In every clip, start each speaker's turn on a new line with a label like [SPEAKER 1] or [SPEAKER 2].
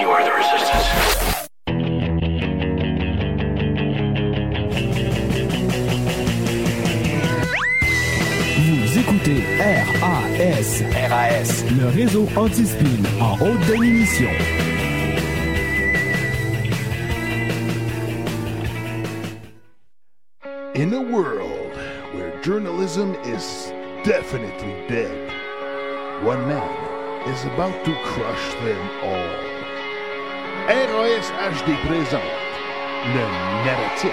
[SPEAKER 1] you are the resistance.
[SPEAKER 2] Vous écoutez RAS,
[SPEAKER 1] RAS.
[SPEAKER 2] le réseau anti-spin en haute définition.
[SPEAKER 3] In a world where journalism is definitely dead, one man is about to crush them all. RAS HD présente le narratif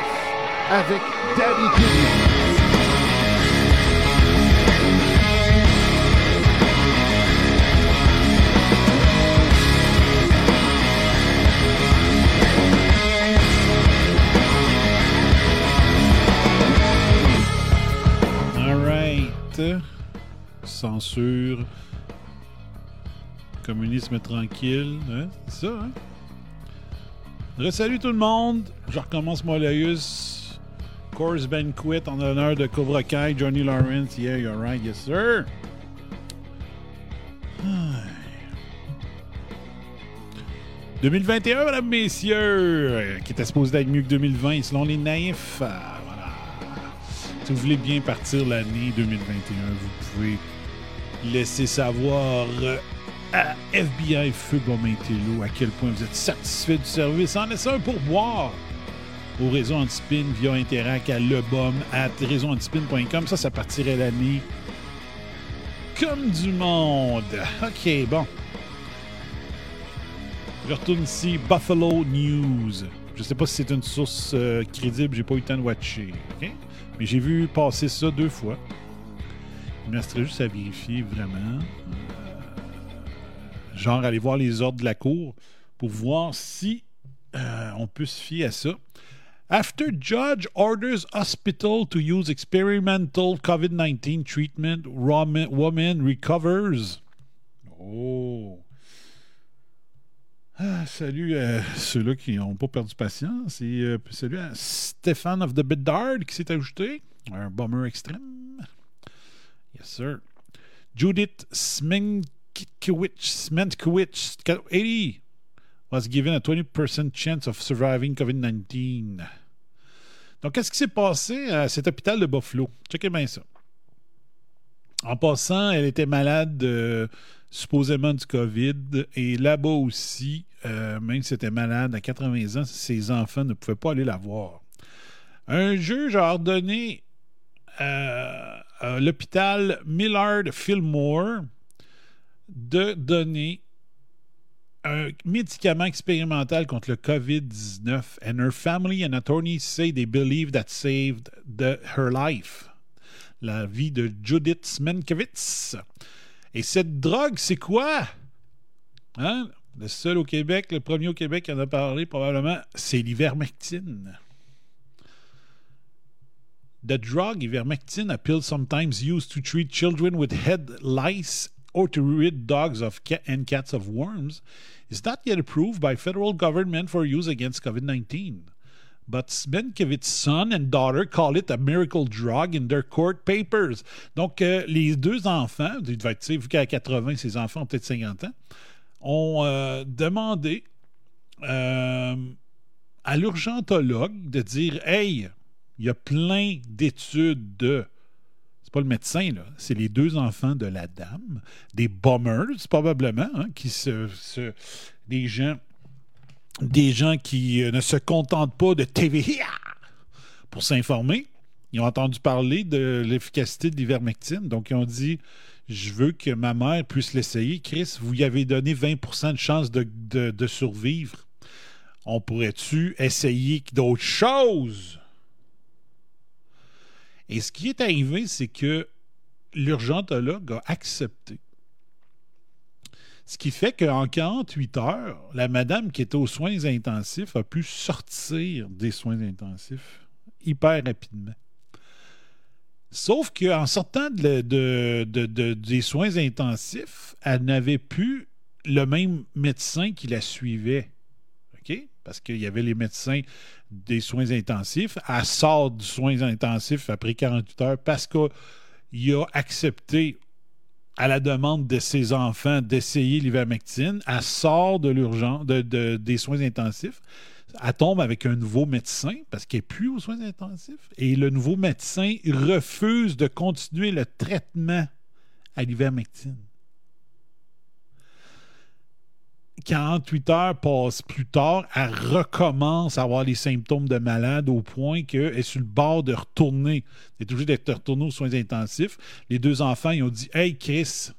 [SPEAKER 3] avec Piggy.
[SPEAKER 4] Alright. Censure. Communisme tranquille. Hein? C'est ça, hein? Salut tout le monde. Je recommence Moleus. Course Banquet en honneur de Cobra Kai, Johnny Lawrence. Yeah, you're right. Yes, sir. Ah. 2021, mesdames, messieurs, euh, qui était supposé être mieux que 2020, selon les naïfs. euh, voilà. Si vous voulez bien partir l'année 2021, vous pouvez laisser savoir euh, à FBI Feu Bomintello à quel point vous êtes satisfait du service en laissant un pourboire au réseau Antispin via Interac à lebom at réseauantispin.com. Ça, ça partirait l'année comme du monde. OK, bon. Je retourne ici. Buffalo News. Je sais pas si c'est une source euh, crédible, j'ai pas eu le temps de watcher. Mais j'ai vu passer ça deux fois. Il me resterait juste à vérifier vraiment. Euh, genre, aller voir les ordres de la cour pour voir si euh, on peut se fier à ça. After judge orders hospital to use experimental COVID-19 treatment, woman, recovers. Oh. Ah, salut à ceux-là qui n'ont pas perdu patience. Et euh, salut à Stéphane of the Bedard qui s'est ajouté. Un bomber extrême. Yes, sir. Judith Smenkiewicz, 80, was given a 20% chance of surviving COVID-19. Donc, qu'est-ce qui s'est passé à cet hôpital de Buffalo? Checkez bien ça. En passant, elle était malade euh, supposément du COVID. Et là-bas aussi, euh, même si elle était malade à 80 ans, ses enfants ne pouvaient pas aller la voir. Un juge a ordonné euh, à l'hôpital Millard Fillmore de donner un médicament expérimental contre le COVID-19 and her family and attorneys say they believe that saved the, her life. La vie de Judith Smenkiewicz. Et cette drogue, c'est quoi? Hein? Le seul au Québec, le premier au Québec qui en a parlé probablement, c'est l'ivermectine. The drug ivermectin, a pill sometimes used to treat children with head lice or to rid dogs of and cats of worms, is not yet approved by federal government for use against COVID-19. But Smenkiewicz's son and daughter call it a miracle drug in their court papers. Donc, euh, les deux enfants, vu qu'à 80, ses enfants ont peut-être 50 ans, ont euh, demandé euh, à l'urgentologue de dire Hey, il y a plein d'études de. Le médecin. C'est les deux enfants de la dame, des bombers, probablement, hein, qui se, se- Des gens. Des gens qui euh, ne se contentent pas de TVA pour s'informer. Ils ont entendu parler de l'efficacité de l'ivermectine. Donc, ils ont dit Je veux que ma mère puisse l'essayer. Chris, vous y avez donné 20% de chance de, de- de survivre. On pourrait-tu essayer d'autres choses? Et ce qui est arrivé, c'est que l'urgentologue a accepté. Ce qui fait qu'en 48 heures, la madame qui était aux soins intensifs a pu sortir des soins intensifs hyper rapidement. Sauf qu'en sortant de- de- de- de- des soins intensifs, elle n'avait plus le même médecin qui la suivait. Parce qu'il y avait les médecins des soins intensifs. Elle sort du soins intensifs après 48 heures parce qu'il a accepté à la demande de ses enfants d'essayer l'ivermectine. Elle sort de l'urgence, de- de- des soins intensifs. Elle tombe avec un nouveau médecin parce qu'elle n'est plus aux soins intensifs. Et le nouveau médecin refuse de continuer le traitement à l'ivermectine. 48 heures passent plus tard, elle recommence à avoir les symptômes de malade au point qu'elle est sur le bord de retourner. Elle est obligée d'être retournée aux soins intensifs. Les deux enfants, ils ont dit Hey Chris,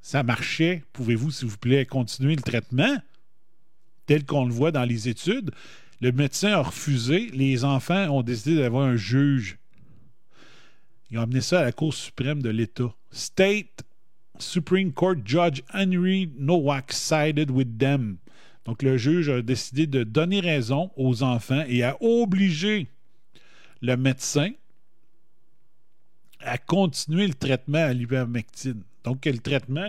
[SPEAKER 4] ça marchait. Pouvez-vous, s'il vous plaît, continuer le traitement? Tel qu'on le voit dans les études? Le médecin a refusé. Les enfants ont décidé d'avoir un juge. Ils ont amené ça à la Cour suprême de l'État. State Supreme Court Judge Henry Nowak sided with them. Donc, le juge a décidé de donner raison aux enfants et a obligé le médecin à continuer le traitement à l'ivermectine. Donc, le traitement?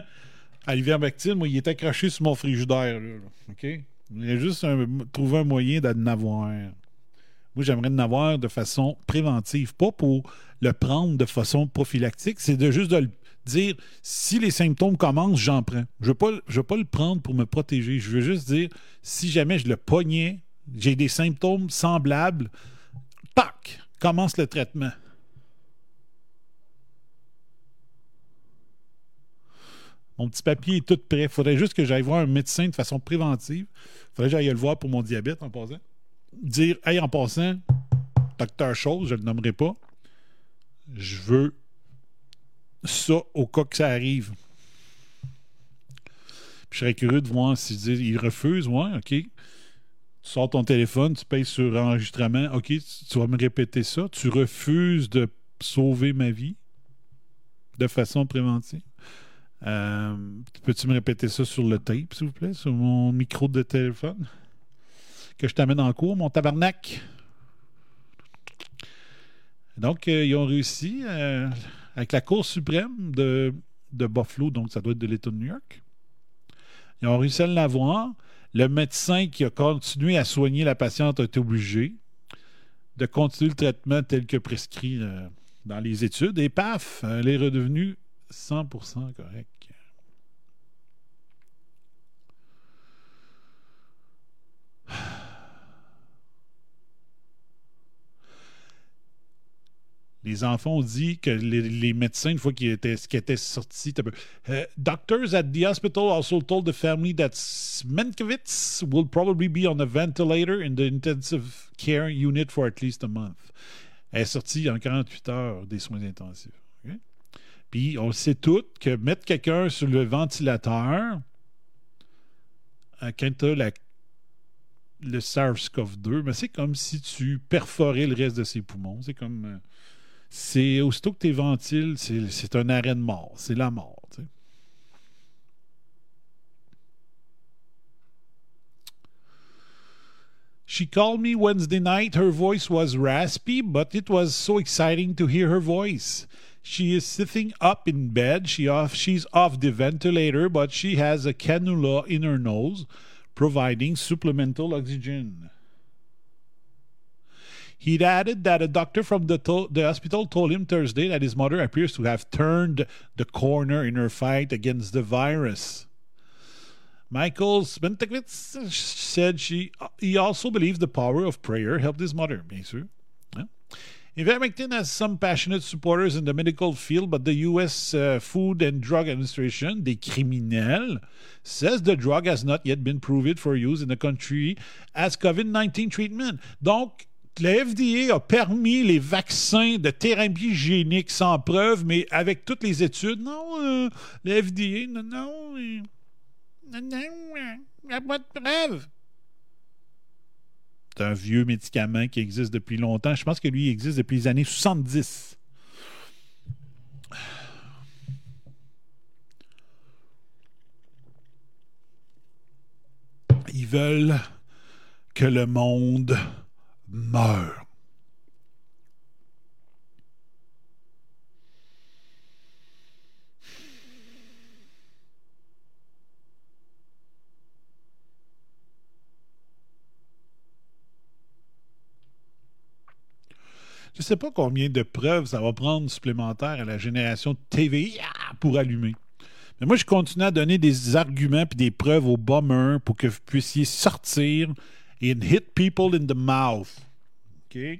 [SPEAKER 4] À l'ivermectine, moi, il est accroché sur mon frigidaire. Il a juste un- trouvé un moyen d'en avoir. Moi, j'aimerais en avoir de façon préventive, pas pour le prendre de façon prophylactique, c'est de juste de le dire si les symptômes commencent, j'en prends. Je ne veux, pas le- prendre pour me protéger. Je veux juste dire si jamais je le pognais, j'ai des symptômes semblables, tac, commence le traitement. Mon petit papier est tout prêt. Il faudrait juste que j'aille voir un médecin de façon préventive. Il faudrait que j'aille le voir pour mon diabète en passant. Dire, hey, en passant, docteur Chose, je ne le nommerai pas, je veux ça au cas que ça arrive. Puis je serais curieux de voir s'il dit, il refuse, ouais, OK. Tu sors ton téléphone, tu payes sur enregistrement, OK, tu, tu vas me répéter ça. Tu refuses de sauver ma vie de façon préventive. Euh, Peux-tu me répéter ça sur le tape, s'il vous plaît, sur mon micro de téléphone? Que je t'amène en cours, mon tabarnak. Donc, euh, ils ont réussi euh, avec la Cour suprême de, de Buffalo, donc ça doit être de l'État de New York. Ils ont réussi à l'avoir. Le médecin qui a continué à soigner la patiente a été obligé de continuer le traitement tel que prescrit euh, dans les études. Et paf, elle est redevenue 100% correcte. Les enfants ont dit que les, médecins, une fois qu'ils étaient, étaient sortis, Euh, doctors at the hospital also told the family that Smenkovitz will probably be on a ventilator in the intensive care unit for at least a month. Elle est sortie en 48 heures des soins intensifs. Puis on sait tous que mettre quelqu'un sur le ventilateur, euh, quand tu as la, le SARS-CoV-2, ben c'est comme si tu perforais le reste de ses poumons. C'est comme. euh, c'est aussitôt que tu ventiles, c'est un arrêt de mort. C'est la mort. She called me Wednesday night. Her voice was raspy, but it was so exciting to hear her voice. She is sitting up in bed. She off, she's off the ventilator, but she has a cannula in her nose, providing supplemental oxygen. He'd added that a doctor from the, to- the hospital told him Thursday that his mother appears to have turned the corner in her fight against the virus. Michael Spentekvitz said she he also believes the power of prayer helped his mother. Bien sûr. Ivermectin has some passionate supporters in the medical field, but the U.S. uh, Food and Drug Administration, the criminels, says the drug has not yet been proved for use in the country as COVID-19 treatment. Donc, la FDA a permis les vaccins de thérapie hygiénique sans preuve, mais avec toutes les études, non, euh, la FDA, non, non, euh, non, non, euh, il n'y a pas de preuve. C'est un vieux médicament qui existe depuis longtemps. Je pense que lui il existe depuis les années 70. veulent que le monde Je ne sais pas combien de preuves ça va prendre supplémentaire à la génération de TV ah, pour allumer. Mais moi, je continue à donner des arguments et des preuves aux bombers pour que vous puissiez sortir et hit people in the mouth. OK?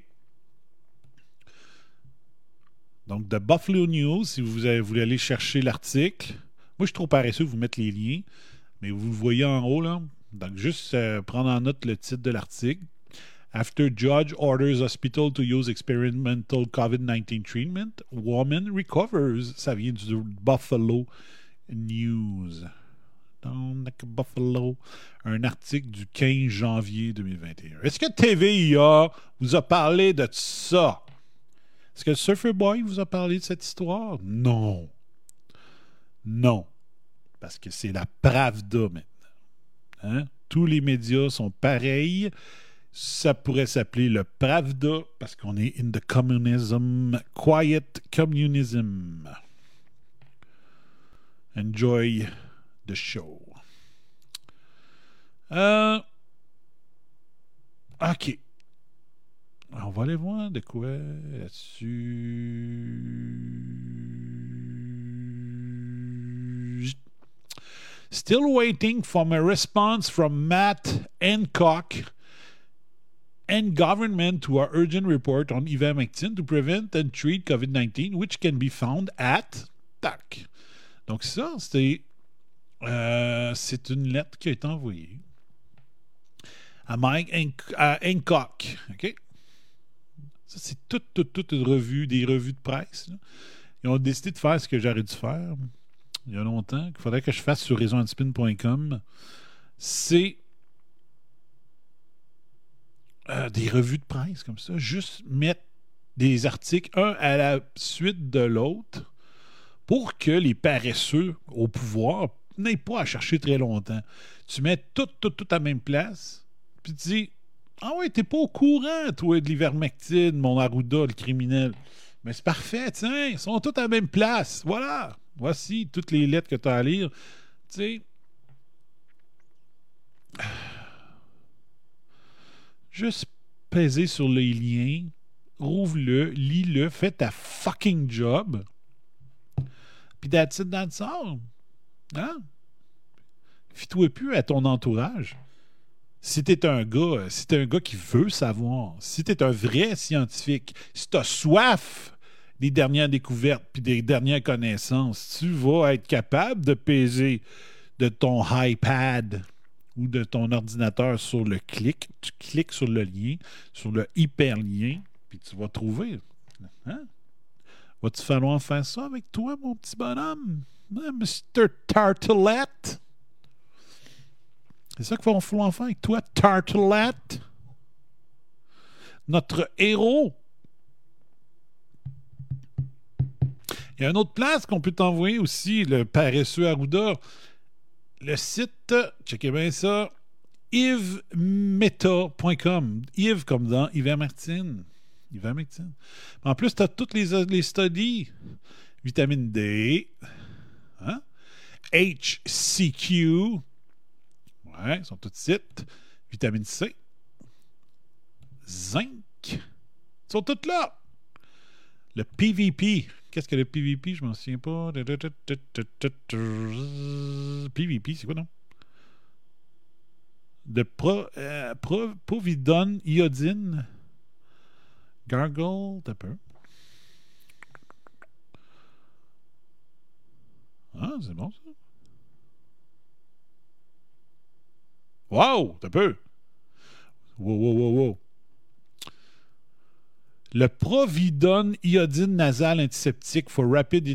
[SPEAKER 4] Donc, de Buffalo News, si vous voulez aller chercher l'article. Moi, je suis trop paresseux de vous mettre les liens, mais vous voyez en haut, là. Donc, juste euh, prendre en note le titre de l'article. After judge orders hospital to use experimental COVID-19 treatment, woman recovers. Ça vient du Buffalo News. Down like Buffalo. Un article du 15 janvier 2021. Est-ce que TVIA vous a parlé de ça? Est-ce que Surfer Boy vous a parlé de cette histoire? Non. Non. Parce que c'est la Pravda maintenant. Hein? Tous les médias sont pareils. Ça pourrait s'appeler le Pravda parce qu'on est in the communism, quiet communism. Enjoy the show. Euh, OK. On va aller voir de quoi. Still waiting for a response from Matt Hancock and government to our urgent report on ivermectin to prevent and treat COVID-19, which can be found at TAC. Donc ça, c'est euh, c'est une lettre qui a été envoyée à Mike Hancock. OK? Ça, c'est toute, toute, toute une revue, des revues de presse. Ils ont décidé de faire ce que j'aurais dû faire il y a longtemps, qu'il faudrait que je fasse sur réseauantispin.com. C'est euh, des revues de presse comme ça, juste mettre des articles un à la suite de l'autre pour que les paresseux au pouvoir n'aient pas à chercher très longtemps. Tu mets tout, tout, tout à la même place, puis tu dis Ah ouais, t'es pas au courant, toi, de l'ivermectine, mon Arruda, le criminel. Mais c'est parfait, tiens, ils sont tous à la même place. Voilà. Voici toutes les lettres que tu as à lire. Tu sais. Juste peser sur les liens, rouvre-le, lis-le, fais ta fucking job. Puis that's it, that's all. Hein? Fie-toi plus à ton entourage. Si t'es un gars, si t'es un gars qui veut savoir, si t'es un vrai scientifique, si t'as soif des dernières découvertes puis des dernières connaissances, tu vas être capable de peser de ton iPad ou de ton ordinateur sur le clic. Tu cliques sur le lien, sur le hyperlien, puis tu vas trouver. Hein? Va-tu falloir faire ça avec toi, mon petit bonhomme? Hein, Mr. Tartelette? C'est ça qu'il va falloir faire avec toi, Tartelette? Notre héros. Il y a une autre place qu'on peut t'envoyer aussi, le paresseux Arruda. Le site, checkez bien ça, yvesmeta.com. Yves comme dans Ivermectine. Ivermectine. En plus, tu as toutes les, les studies. Vitamine D. Hein? HCQ. Ouais, ils sont tous sites. Vitamine C. Zinc. Ils sont tous là. Le PVP. Qu'est-ce que le PVP? Je m'en souviens pas. PVP, c'est quoi, non? De pro, euh, iodine. Gargle, t'as. Ah, c'est bon, ça. Wow, t'as peu. Wow, wow, wow, wow. Le Providone iodine nasal antiseptique for rapid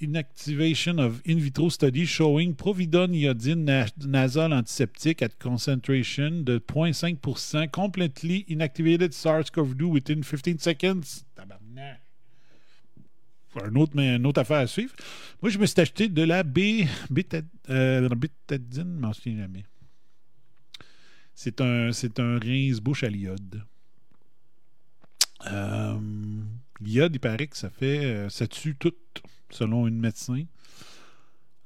[SPEAKER 4] inactivation of in vitro study showing Providone iodine na- nasal antiseptic at concentration de 0.5% completely inactivated SARS-CoV-2 within 15 seconds. Un autre, une autre affaire à suivre. Moi, je me suis acheté de la B, béta- euh, bétadine, je m'en souviens jamais. C'est un, c'est un rince-bouche à l'iode. Euh, l'iode, il paraît que ça fait. euh, ça tue tout, selon une médecin.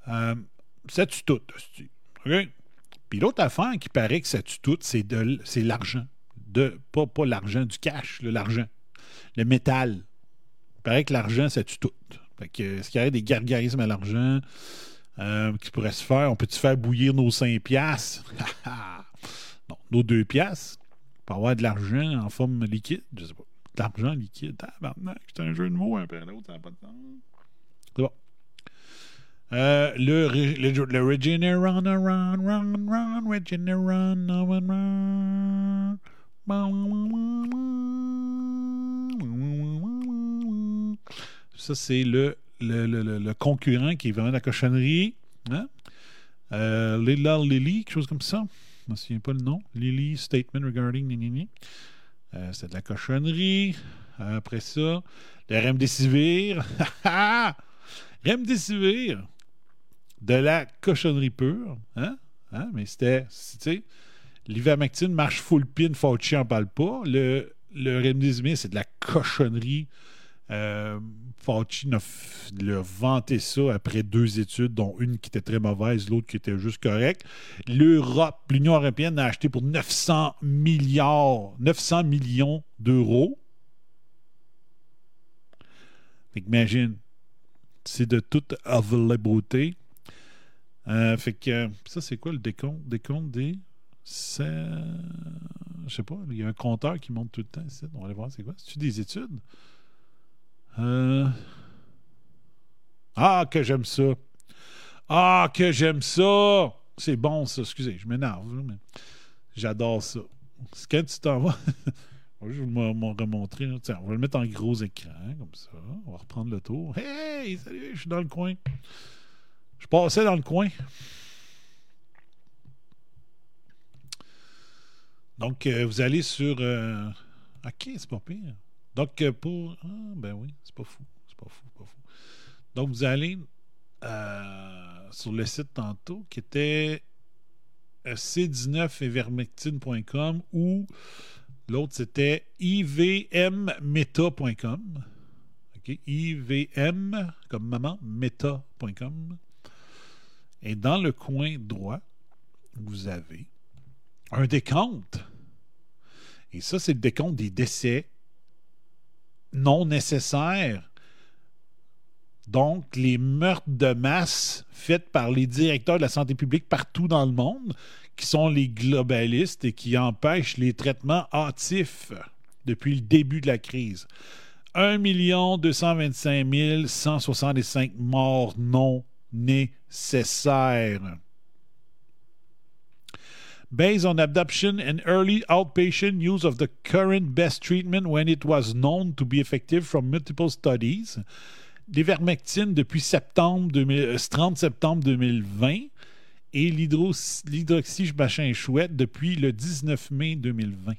[SPEAKER 4] Ça tue tout. OK? Puis l'autre affaire qui paraît que ça tue tout, c'est, de, c'est l'argent. De, pas, pas l'argent du cash, l'argent. Le métal. Il paraît que l'argent, ça tue tout. Fait que, est-ce qu'il y aurait des gargarismes à l'argent euh, qui pourraient se faire? On peut-tu faire bouillir nos 5 piastres? non, nos 2 piastres pour avoir de l'argent en forme liquide? Je sais pas. De l'argent liquide. Tabarnak, c'est un jeu de mots un peu l'autre, ça n'a pas de sens. C'est bon. Euh, le, le, le Regeneron, run, run, run, Regeneron, run, run. Ça, c'est le, concurrent qui est vraiment de la cochonnerie. Hein? Euh, Lily, quelque chose comme ça. Je ne me souviens pas le nom. Lily Statement Regarding. gna. Euh, c'est de la cochonnerie. Après ça, le Remdesivir. Remdesivir. De la cochonnerie pure. Hein? Hein? Mais c'était, tu sais, l'ivermectine marche full pin, Fauci en parle pas. Le, le Remdesivir, c'est de la cochonnerie. Euh, Fauci l'a vanté ça après deux études, dont une qui était très mauvaise, l'autre qui était juste correcte. L'Europe, l'Union européenne a acheté pour 900 milliards, 900 millions d'euros. Fait qu'imagine, c'est de toute availabilité. Euh, fait que ça, c'est quoi le décompte? Décompte des. c'est- Je sais pas, il y a un compteur qui monte tout le temps ici. On va aller voir c'est quoi. C'est-tu des études? Euh, Ah, que j'aime ça. Ah, que j'aime ça. C'est bon, ça. Excusez, je m'énerve. mais J'adore ça. C'est quand tu t'en vas. je vais m'en remontrer. on va le mettre en gros écran, comme ça. On va reprendre le tour. Hey, salut, je suis dans le coin. Je passais dans le coin. Donc, euh, vous allez sur. euh, Ok, c'est pas pire? Donc, euh, pour. Ah, ben oui, c'est pas fou. C'est pas fou, pas fou. Donc, vous allez euh, sur le site tantôt qui était euh, c19evermectine.com ou l'autre c'était ivmmeta.com. OK, ivm comme maman, meta.com. Et dans le coin droit, vous avez un décompte. Et ça, c'est le décompte des décès non nécessaires. Donc, les meurtres de masse faits par les directeurs de la santé publique partout dans le monde, qui sont les globalistes et qui empêchent les traitements hâtifs depuis le début de la crise. 1 225 165 morts non nécessaires. Based on adoption and early outpatient use of the current best treatment when it was known to be effective from multiple studies. L'ivermectine depuis septembre 2000 euh, 30 septembre 2020 et l'hydroxymachin chouette depuis le 19 mai 2020.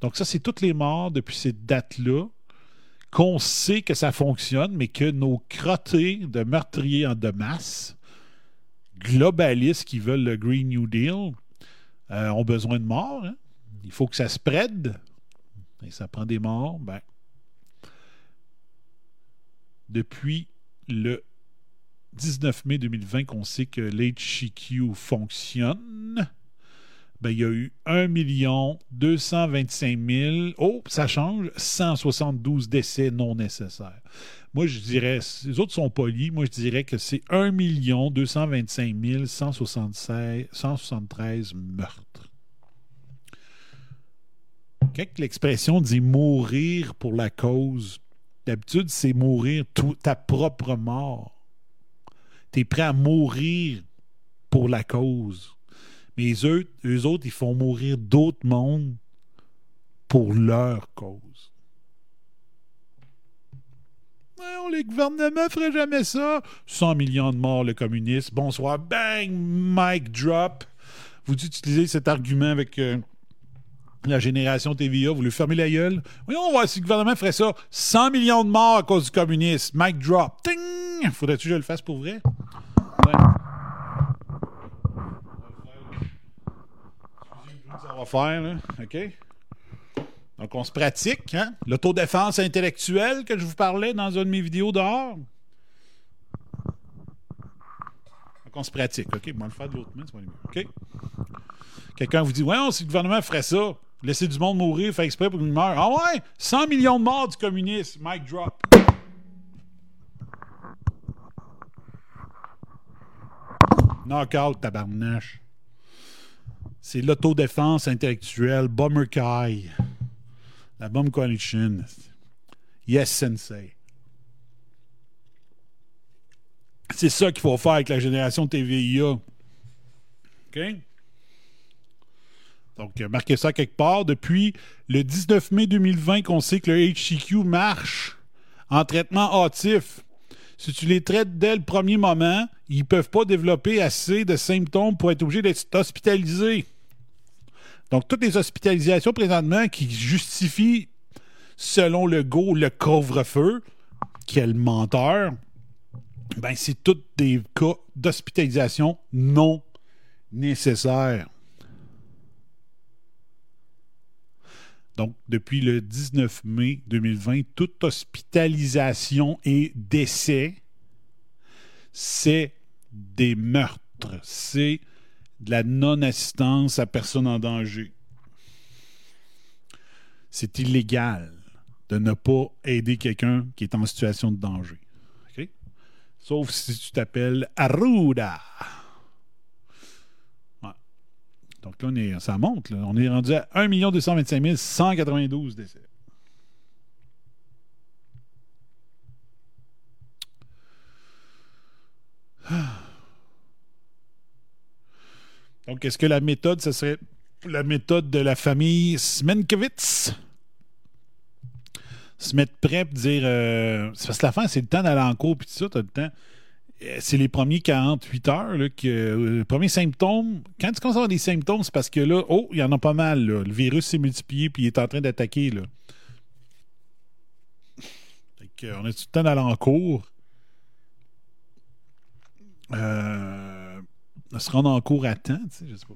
[SPEAKER 4] Donc ça, c'est toutes les morts depuis ces dates-là qu'on sait que ça fonctionne, mais que nos crottés de meurtriers en de masse, globalistes qui veulent le Green New Deal, euh, ont besoin de morts. hein. Il faut que ça spread. Et ça prend des morts. Ben, depuis le 19 mai 2020 qu'on sait que l'HCQ fonctionne, ben, il y a eu 1 225 000, oh, ça change, 172 décès non nécessaires. Moi, je dirais, les autres sont polis, moi, je dirais que c'est 1 225 176 173 meurtres. Quand l'expression dit mourir pour la cause, d'habitude, c'est mourir ta propre mort. Tu es prêt à mourir pour la cause. Mais eux, eux autres, ils font mourir d'autres mondes pour leur cause. Non, les gouvernements feraient jamais ça. 100 millions de morts, le communiste. Bonsoir. Bang! Mic drop. Vous utilisez cet argument avec euh, la génération TVA. Vous lui fermez la gueule. Voyons, on va voir si le gouvernement ferait ça. 100 millions de morts à cause du communisme. Mic drop. Ting! Faudrait-tu que je le fasse pour vrai? Ouais. On va faire, là. OK? Donc, on se pratique, hein? L'autodéfense intellectuelle que je vous parlais dans une de mes vidéos dehors. Donc, on se pratique, OK? On va le faire de l'autre main, mieux. OK? Quelqu'un vous dit, ouais, si le gouvernement ferait ça, laisser du monde mourir, faire exprès pour qu'il meure. Ah ouais? 100 millions de morts du communisme. Mic drop. Knockout, tabarnache. C'est l'autodéfense intellectuelle, Bomber La Bomb Coalition. Yes, Sensei. C'est ça qu'il faut faire avec la génération TVIA. OK? Donc, euh, marquez ça quelque part. Depuis le 19 mai 2020, qu'on sait que le HCQ marche en traitement hâtif. Si tu les traites dès le premier moment, ils ne peuvent pas développer assez de symptômes pour être obligés d'être hospitalisés. Donc, toutes les hospitalisations présentement qui justifient, selon le go, le couvre-feu, quel menteur, ben, c'est tous des cas d'hospitalisation non nécessaires. Donc, depuis le 19 mai 2020, toute hospitalisation et décès, c'est des meurtres. C'est de la non-assistance à personne en danger. C'est illégal de ne pas aider quelqu'un qui est en situation de danger. Sauf si tu t'appelles Arruda. Donc là, on est, ça monte. là. On est rendu à 1 225 192 décès. Donc, est-ce que la méthode, ce serait la méthode de la famille Smenkevitz? Se mettre prêt pour dire. euh, c'est parce que la fin, c'est le temps d'aller en cours, puis tout ça, tu as le temps. Euh, C'est les premiers 48 heures, là, que, euh, les premiers symptômes. Quand tu commences à avoir des symptômes, c'est parce que là, oh, il y en a pas mal. Le virus s'est multiplié, puis il est en train d'attaquer, là. Que, on a tout le temps d'aller en cours? Euh, se rendre en cours à temps, tu sais, je sais pas.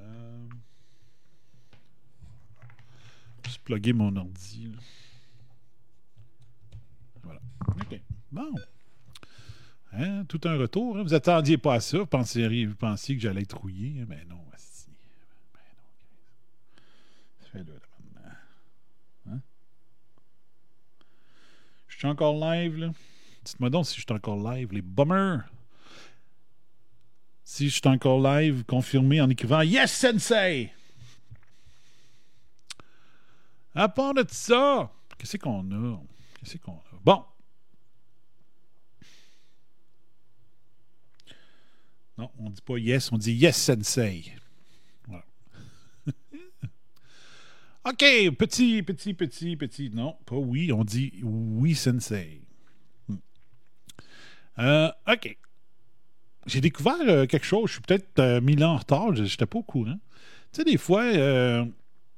[SPEAKER 4] Euh, Juste plugger mon ordi. là. Voilà. OK. Bon. Hein, Tout un retour. hein. Vous attendiez pas à ça. Vous pensiez, que j'allais être rouillé. Mais non, asti. Ben non. Fais-le là, maintenant. Hein? Je suis encore live, là. Dites-moi donc si je suis encore live. Les bummers. Si je suis encore live, confirmez en écrivant Yes, Sensei! À part de ça, qu'est-ce qu'on a? Qu'est-ce qu'on a? Bon. Non, on dit pas yes, on dit yes, Sensei. Voilà. OK, petit, petit, petit, petit. Non, pas oui, on dit oui, Sensei. Hmm. Euh, OK. J'ai découvert euh, quelque chose. Je suis peut-être euh, mille ans en retard. Je n'étais pas au courant. Tu sais, des fois,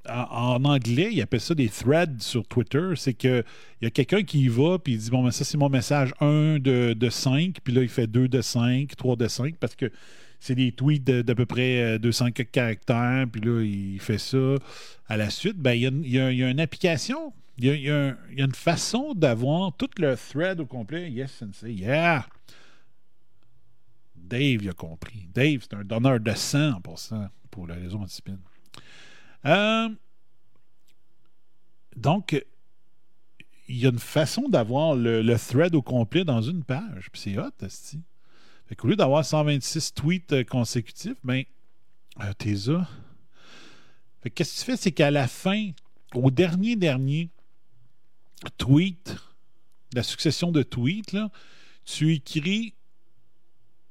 [SPEAKER 4] en, anglais, ils appellent ça des threads sur Twitter. C'est que il y a quelqu'un qui y va, puis il dit Bon, ben, ça, c'est mon message 1 de, de 5, puis là, il fait 2 de 5, 3 de 5, parce que c'est des tweets d'à peu près euh, 200 quelques caractères, puis là, il fait ça. À la suite, ben, il y a une- application, il y a, une façon d'avoir tout le thread au complet. Yes, sensei, yeah! Dave, a compris. Dave, c'est un donneur de sang en passant pour la raison discipline. Euh, donc, il y a une façon d'avoir le, thread au complet dans une page. Puis c'est hot. Fait qu'au lieu d'avoir 126 tweets euh, consécutifs, ben, euh, t'es ça. Fait que qu'est-ce que tu fais, c'est qu'à la fin, au dernier dernier tweet, la succession de tweets, là, tu écris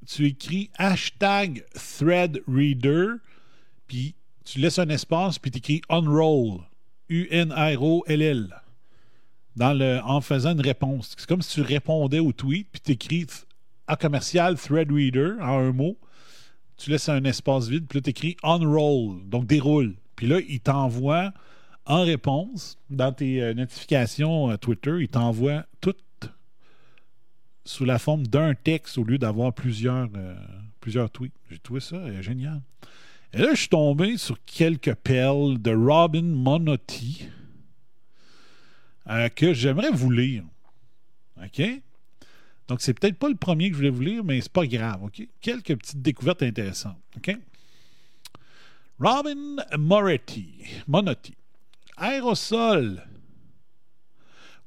[SPEAKER 4] tu écris hashtag threadreader, puis tu laisses un espace, puis tu écris unroll, U-N-R-O-L-L, en faisant une réponse. C'est comme si tu répondais au tweet, puis tu écris à commercial threadreader en un mot. Tu laisses un espace vide, puis là, tu écris unroll, donc déroule. Puis là, il t'envoie en réponse, dans tes euh, notifications euh, Twitter, il t'envoie tout sous la forme d'un texte au lieu d'avoir plusieurs, euh, plusieurs tweets. J'ai trouvé ça génial. Et là, je suis tombé sur quelques perles de Robin Monotti que j'aimerais vous lire. OK? Donc, c'est peut-être pas le premier que je voulais vous lire, mais c'est pas grave. OK? Quelques petites découvertes intéressantes. Robin Moretti, Monotti. Aérosol.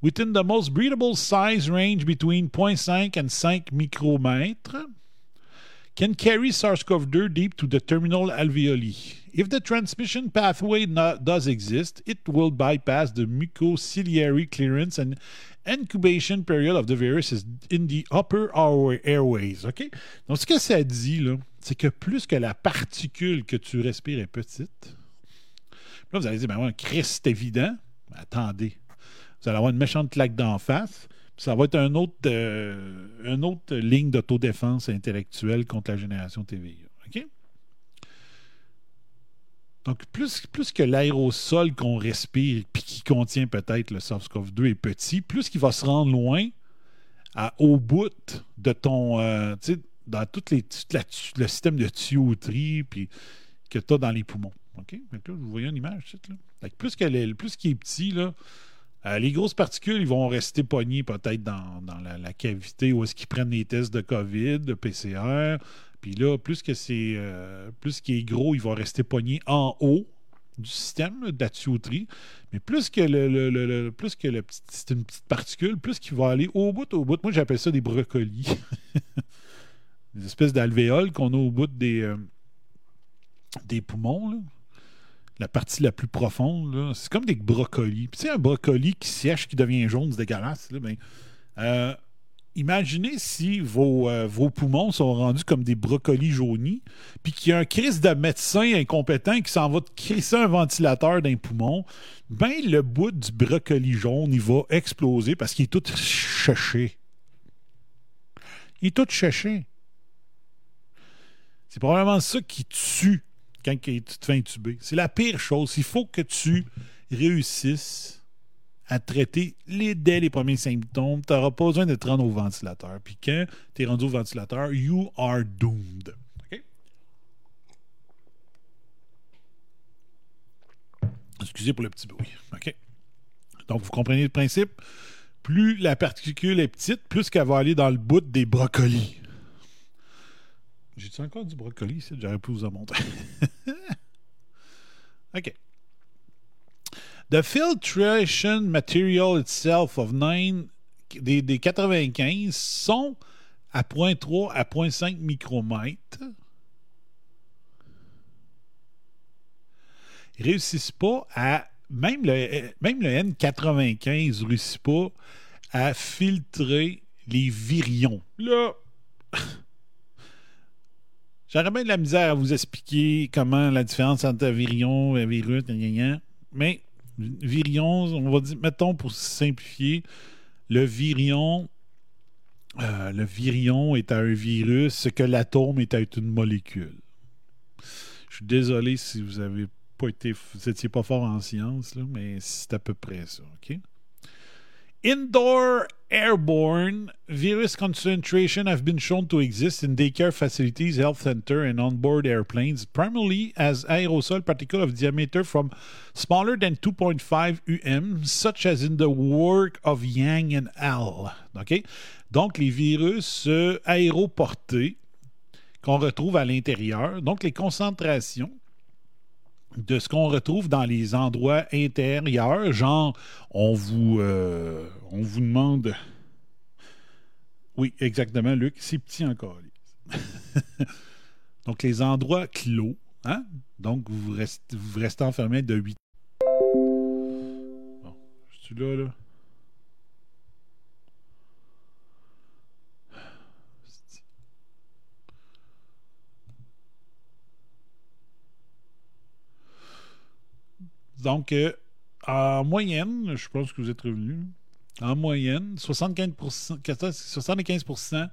[SPEAKER 4] Within the most breathable size range between 0.5 and 5 micromètres, can carry SARS-CoV-2 deep to the terminal alveoli. If the transmission pathway does exist, it will bypass the mucociliary clearance and incubation period of the virus is in the upper airway- airways. OK? Donc, ce que ça dit, là, c'est que plus que la particule que tu respires est petite, là, vous allez dire, ben ouais, Chris, c'est évident. Mais attendez. Vous allez avoir une méchante claque d'en face. puis Ça va être un autre, euh, une autre ligne d'autodéfense intellectuelle contre la génération TVA. Donc, plus, plus que l'aérosol qu'on respire puis qui contient peut-être le SARS-CoV-2 est petit, plus qu'il va se rendre loin à- au bout de ton. euh, dans tout les, toute la tu- le système de tuyauterie puis que tu as dans les poumons. OK? Donc là, vous voyez une image, plus, qu'il est petit, là, euh, les grosses particules, ils vont rester pognés peut-être dans, dans la, la cavité où est-ce qu'ils prennent les tests de COVID, de PCR. Puis là, plus que c'est euh, plus qu'il est gros, il va rester pogné en haut du système de la tuyauterie. Mais plus que le, plus que le c'est une petite particule, plus qu'il va aller au bout, au bout. Moi, j'appelle ça des brocolis. des espèces d'alvéoles qu'on a au bout des, euh, poumons. La partie la plus profonde, c'est comme des brocolis. Puis tu un brocoli qui sèche, qui devient jaune, c'est dégueulasse. Là, ben, imaginez si vos, euh, vos poumons sont rendus comme des brocolis jaunis, puis qu'il y a un crise de médecin incompétent qui s'en va te crisser un ventilateur d'un poumon, ben le bout du brocoli jaune, il va exploser parce qu'il est tout chéché. Il est tout chéché. C'est probablement ça qui tue quand tu te fais intuber. C'est la pire chose. Il faut que tu réussisses à traiter dès les premiers symptômes. Tu n'auras pas besoin de te rendre au ventilateur. Puis quand tu es rendu au ventilateur, you are doomed. OK? Excusez pour le petit bruit. OK? Donc, vous comprenez le principe? Plus la particule est petite, plus qu'elle va aller dans le bout des brocolis. J'ai-tu encore du brocoli ici? J'aurais pu vous en montrer. OK. The filtration material itself of 9 des, des 95 sont à 0.3 à 0.5 micromètres. Ils réussissent pas à. Même le, même le N95 ne réussit pas à filtrer les virions. Là. J'aurais bien de la misère à vous expliquer comment la différence entre un virion et un virus, mais virion, on va dire, mettons pour simplifier, le virion, euh, le virion est un virus, ce que l'atome est une molécule. Je suis désolé si vous avez pas été, vous étiez pas fort en sciences, mais c'est à peu près ça, ok? Indoor airborne virus concentration have been shown to exist in daycare facilities, health center, and onboard airplanes, primarily as aerosol particles of diameter from smaller than 2.5 um, such as in the work of Yang and Al. OK? Donc, les virus euh, aéroportés qu'on retrouve à l'intérieur, donc les concentrations de ce qu'on retrouve dans les endroits intérieurs, genre on vous euh, demande oui exactement Luc c'est petit encore donc les endroits clos hein? donc vous restez, vous restez enfermé de 8 bon, je suis là là Donc, euh, en moyenne, je pense que vous êtes revenu. En moyenne, 75%, 75%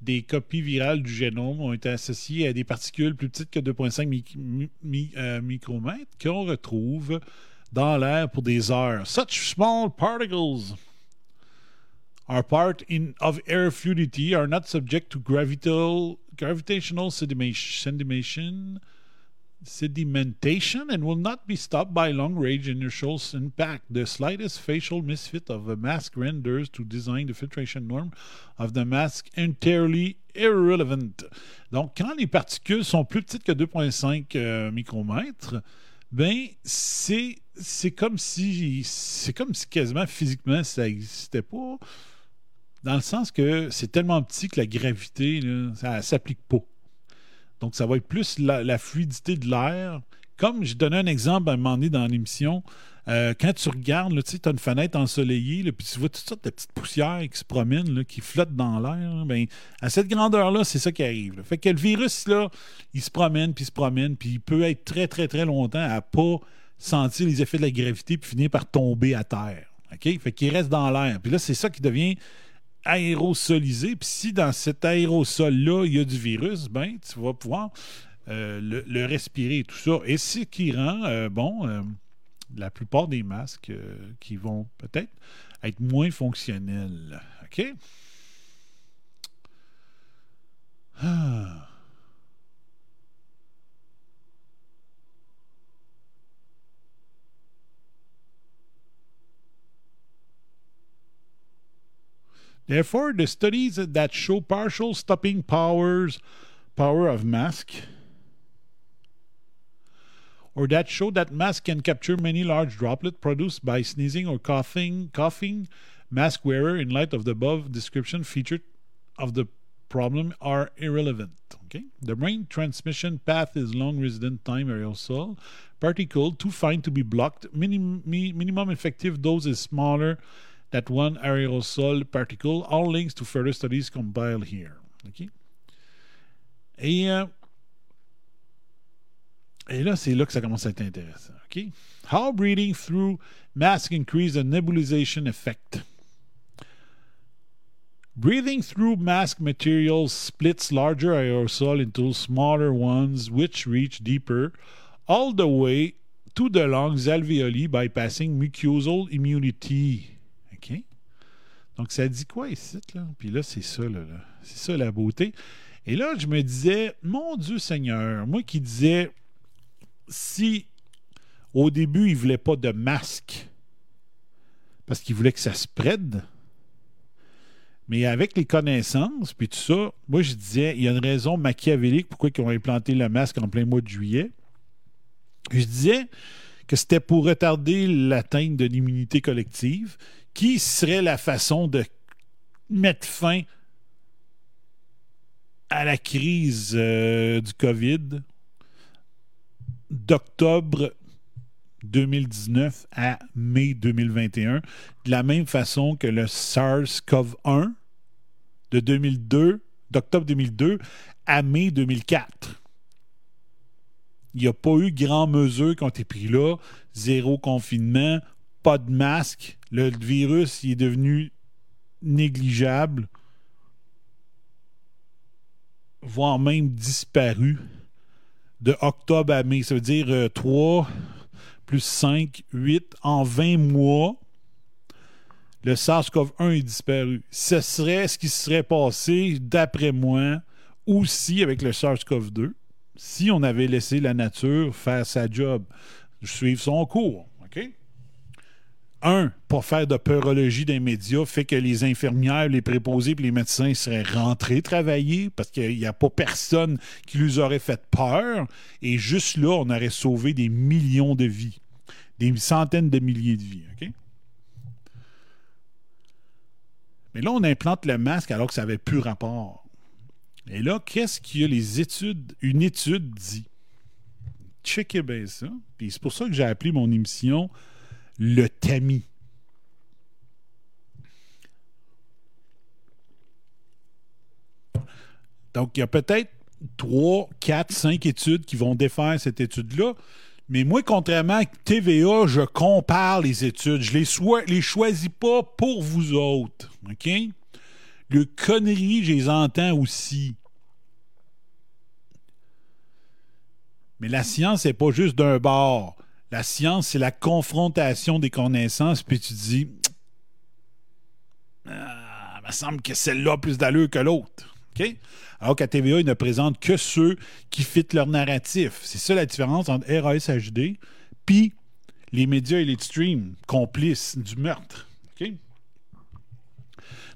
[SPEAKER 4] des copies virales du génome ont été associées à des particules plus petites que 2,5 mi- mi- mi- euh, micromètres qu'on retrouve dans l'air pour des heures. Such small particles are part in, of air fluidity, are not subject to gravital, gravitational sedimation, sedimentation, and will not be stopped by long range inertial impact. The slightest facial misfit of a mask renders to design the filtration norm of the mask entirely irrelevant. Donc, quand les particules sont plus petites que 2,5 euh, micromètres, ben c'est c'est comme si c'est comme si quasiment physiquement ça n'existait pas dans le sens que c'est tellement petit que la gravité là, ça s'applique pas donc ça va être plus la, fluidité de l'air comme je donnais un exemple à un moment donné dans l'émission euh, quand tu regardes, tu as une fenêtre ensoleillée, puis tu vois toutes sortes de petites poussières qui se promènent, qui flottent dans l'air. Ben, à cette grandeur-là, c'est ça qui arrive. Fait que le virus, là, il se promène, puis il se promène, puis il peut être très, très, très longtemps à pas sentir les effets de la gravité, puis finir par tomber à terre. OK? Fait qu'il reste dans l'air. Puis là, c'est ça qui devient aérosolisé. Puis si dans cet aérosol-là, il y a du virus, ben, tu vas pouvoir euh, le, respirer et tout ça. Et ce qui rend, euh, bon, euh, la plupart des masques qui vont peut-être être moins fonctionnels. OK? Ah. Therefore, the studies that show partial stopping powers power of mask or that show that mask can capture many large droplets produced by sneezing or coughing coughing mask wearer in light of the above description featured of the problem are irrelevant okay? The brain transmission path is long resident time aerosol particle too fine to be blocked. Minim, minimum effective dose is smaller that one aerosol particle all links to further studies compiled here okay et Et là, c'est là que ça commence à être intéressant. OK? How breathing through mask increase the nebulization effect. Breathing through mask materials splits larger aerosol into smaller ones, which reach deeper, all the way to the lungs alveoli bypassing mucosal immunity. Donc, ça dit quoi ici? Là? Puis là, c'est ça, là. C'est ça la beauté. Et là, je me disais, mon Dieu Seigneur, moi qui disais si au début, il ne voulait pas de masque parce qu'il voulait que ça se mais avec les connaissances, puis tout ça, moi je disais, il y a une raison machiavélique pourquoi ils ont implanté le masque en plein mois de juillet. Je disais que c'était pour retarder l'atteinte de l'immunité collective, qui serait la façon de mettre fin à la crise euh, du COVID d'octobre 2019 à mai 2021, de la même façon que le SARS-CoV-1 de 2002, d'octobre 2002 à mai 2004. Il n'y a pas eu grand mesure qui ont été prises là, zéro confinement, pas de masque, le virus est devenu négligeable, voire même disparu de octobre à mai. Ça veut dire 3 euh, plus 5, 8. En 20 mois, le SARS-CoV-1 est disparu. Ce serait ce qui serait passé, d'après moi, aussi avec le SARS-CoV-2, si on avait laissé la nature faire sa job, suivre son cours un, pas faire de peurologie des médias fait que les infirmières, les préposés et les médecins seraient rentrés travailler parce qu'il n'y a pas personne qui leur aurait fait peur. Et juste là, on aurait sauvé des millions de vies, des centaines de milliers de vies. Mais là, on implante le masque alors que ça n'avait plus rapport. Et là, qu'est-ce qu'il y a les études, une étude dit? Checkez bien ça. Puis c'est pour ça que j'ai appelé mon émission le tamis. Donc, il y a peut-être 3, 4, 5 études qui vont défaire cette étude-là. Mais moi, contrairement à TVA, je compare les études. Je les, les choisis pas pour vous autres. OK? Le connerie, je les entends aussi. Mais la science n'est pas juste d'un bord. La science, c'est la confrontation des connaissances, puis tu dis. Ah, me semble que celle-là a plus d'allure que l'autre. OK? Alors qu'à TVA, ils ne présentent que ceux qui fitent leur narratif. C'est ça la différence entre RAS HD puis les médias et les streams complices du meurtre.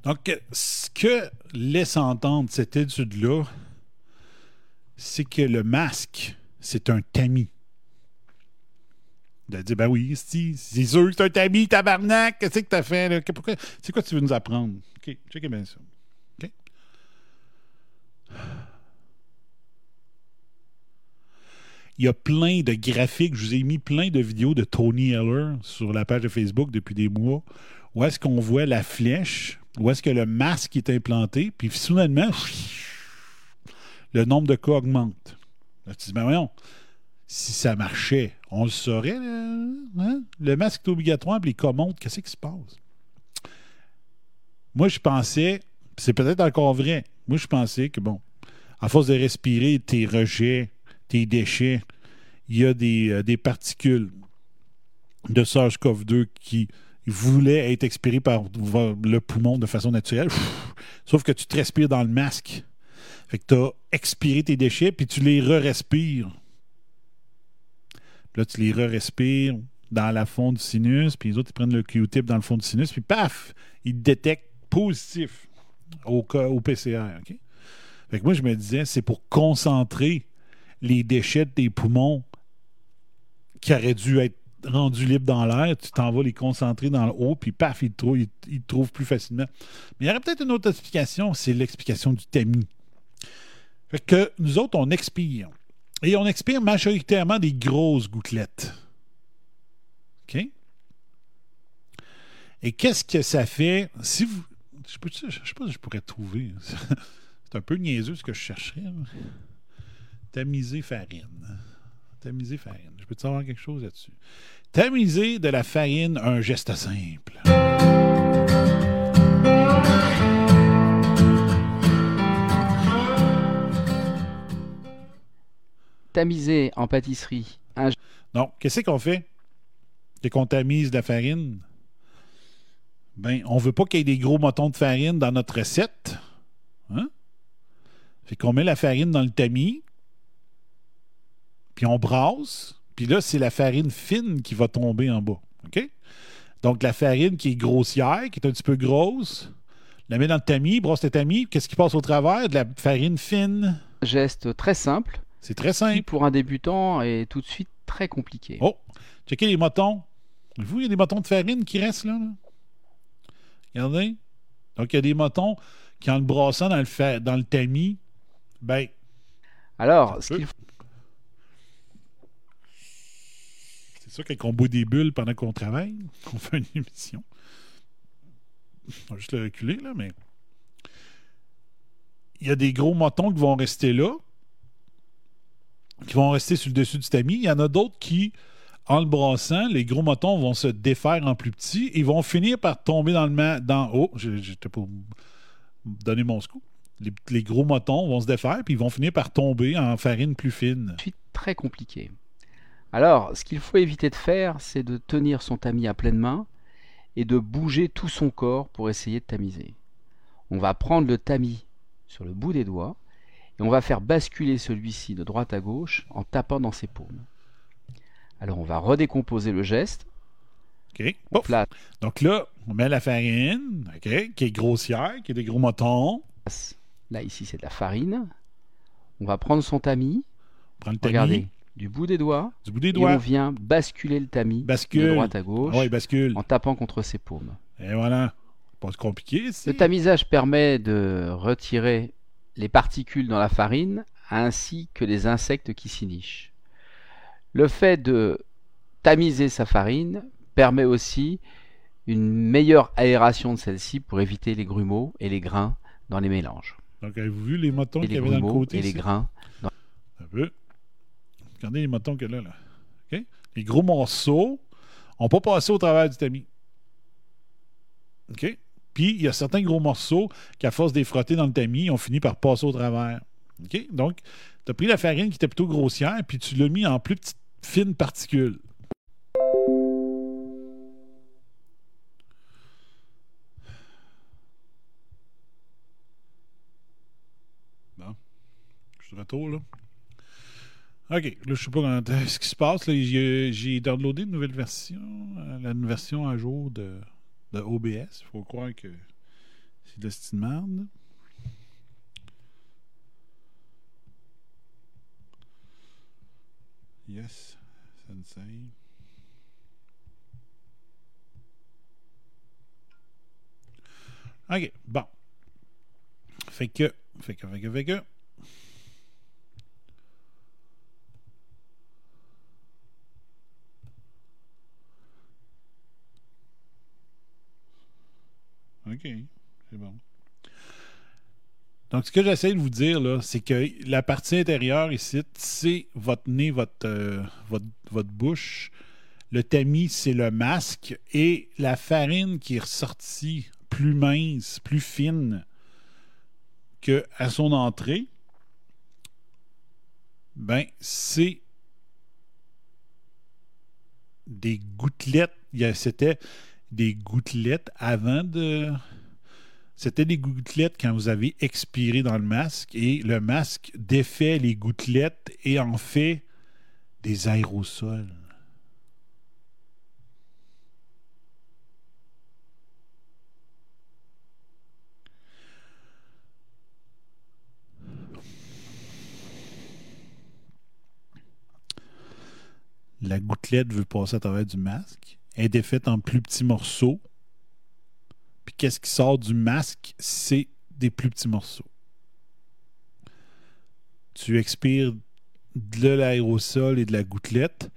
[SPEAKER 4] Donc, ce que laisse entendre cette étude-là, c'est que le masque, c'est un tamis. Il a dit, ben oui, c'est sûr que c'est un tamis, tabarnak, qu'est-ce que t'as fait? Que- C'est quoi tu veux nous apprendre? OK, checkez bien ça. Il y a plein de graphiques. Je vous ai mis plein de vidéos de Tony Heller sur la page de Facebook depuis des mois. Où est-ce qu'on voit la flèche? Où est-ce que le masque est implanté? Puis soudainement, le nombre de cas augmente. Là, tu dis, ben voyons, si ça marchait, on le saurait. hein? Le masque est obligatoire, puis les cas montent. Qu'est-ce qui se passe? Moi, je pensais, c'est peut-être encore vrai, moi, je pensais que, bon, à force de respirer tes rejets, tes déchets, il y a des, euh, des particules de SARS-CoV-2 qui voulaient être expirées par le poumon de façon naturelle. Sauf que tu te respires dans le masque. Fait que tu as expiré tes déchets, puis tu les re-respires. Là, tu les re-respires dans la fond du sinus, puis les autres, ils prennent le Q-tip dans le fond du sinus, puis paf, ils te détectent positif au, cas- au PCR. Fait que moi, je me disais, c'est pour concentrer les déchets de tes poumons qui auraient dû être rendus libres dans l'air, tu t'en vas les concentrer dans le haut, puis paf, ils te, trouvent, plus facilement. Mais il y aurait peut-être une autre explication, c'est l'explication du tamis. Fait que nous autres, on expire. Et on expire majoritairement des grosses gouttelettes. OK? Et qu'est-ce que ça fait? Si vous. Je ne sais pas si je pourrais trouver. C'est un peu niaiseux ce que je chercherais. Tamiser farine. Tamiser farine. Je peux te savoir quelque chose là-dessus? Tamiser de la farine, un geste simple.
[SPEAKER 5] Tamisé en pâtisserie. Un
[SPEAKER 4] Non, qu'est-ce qu'on fait? C'est qu'on tamise de la farine? Ben, on veut pas qu'il y ait des gros motons de farine dans notre recette. Hein? Fait qu'on met la farine dans le tamis, puis on brasse, puis là, c'est la farine fine qui va tomber en bas. OK? Donc, la farine qui est grossière, qui est un petit peu grosse, la met dans le tamis, brosse le tamis, qu'est-ce qui passe au travers? De la farine fine.
[SPEAKER 5] geste très simple
[SPEAKER 4] C'est très
[SPEAKER 5] qui,
[SPEAKER 4] simple.
[SPEAKER 5] pour un débutant, est tout de suite très compliqué.
[SPEAKER 4] Oh, checkez les motons. Vous, il y a des motons de farine qui restent là. là. Regardez. Donc, il y a des motons qui, en le brassant dans le, fa- dans le tamis, ben,
[SPEAKER 5] Alors, ce qu'il faut-
[SPEAKER 4] quand on boit des bulles pendant qu'on travaille, qu'on fait une émission. On va juste le reculer, là, mais. Il y a des gros motons qui vont rester là, qui vont rester sur le dessus du tamis. Il y en a d'autres qui, en le brassant, les gros motons vont se défaire en plus petits et vont finir par tomber dans le ma- dans Oh, j'ai- j'étais pour donner mon scoop. Les, gros motons vont se défaire puis ils vont finir par tomber en farine plus fine.
[SPEAKER 5] suite très compliqué. Alors, ce qu'il faut éviter de faire, c'est de tenir son tamis à pleine main et de bouger tout son corps pour essayer de tamiser. On va prendre le tamis sur le bout des doigts et on va faire basculer celui-ci de droite à gauche en tapant dans ses paumes. Alors, on va redécomposer le geste.
[SPEAKER 4] OK?
[SPEAKER 5] On
[SPEAKER 4] Pouf.
[SPEAKER 5] place
[SPEAKER 4] Donc là, on met la farine, OK, qui est grossière, qui est des gros motons.
[SPEAKER 5] Là, ici, c'est de la farine. On va prendre son tamis,
[SPEAKER 4] On prend le tamis
[SPEAKER 5] regardez, du bout des doigts,
[SPEAKER 4] du bout des
[SPEAKER 5] et on vient basculer le tamis
[SPEAKER 4] Bascule.
[SPEAKER 5] de droite à gauche
[SPEAKER 4] Ah ouais, bascule.
[SPEAKER 5] en tapant contre ses paumes.
[SPEAKER 4] Et voilà. Pas compliqué ici.
[SPEAKER 5] Le tamisage permet de retirer les particules dans la farine ainsi que les insectes qui s'y nichent. Le fait de tamiser sa farine permet aussi une meilleure aération de celle-ci pour éviter les grumeaux et les grains dans les mélanges.
[SPEAKER 4] Donc, avez-vous vu les motons
[SPEAKER 5] Et
[SPEAKER 4] qu'il y avait dans le
[SPEAKER 5] grumeaux
[SPEAKER 4] côté
[SPEAKER 5] et les grains.
[SPEAKER 4] Un peu. Regardez les moutons que là, là. Les gros morceaux n'ont pas passé au travers du tamis. Puis, il y a certains gros morceaux qui, à force de les frotter dans le tamis, ont fini par passer au travers. Donc, tu as pris la farine qui était plutôt grossière, puis tu l'as mis en plus petites fines particules. Bon. Je suis de retour, là. OK. Là, je sais pas ce qui se passe. J'ai downloadé une nouvelle version, euh, la version à jour de, de OBS. faut croire que c'est de style merde. Yes, Sensei. OK, bon. Fait que, fait que, fait que, fait que. OK, c'est bon. Donc, ce que j'essaie de vous dire, là, c'est que la partie intérieure ici, c'est votre nez, votre, euh, bouche. Le tamis, c'est le masque. Et la farine qui est ressortie plus mince, plus fine que à son entrée, ben, c'est des gouttelettes. C'était des gouttelettes avant de. C'était des gouttelettes quand vous avez expiré dans le masque et le masque défait les gouttelettes et en fait des aérosols. La gouttelette veut passer à travers du masque. Est défaite en plus petits morceaux. Puis qu'est-ce qui sort du masque? C'est des plus petits morceaux. Tu expires de l'aérosol et de la gouttelette.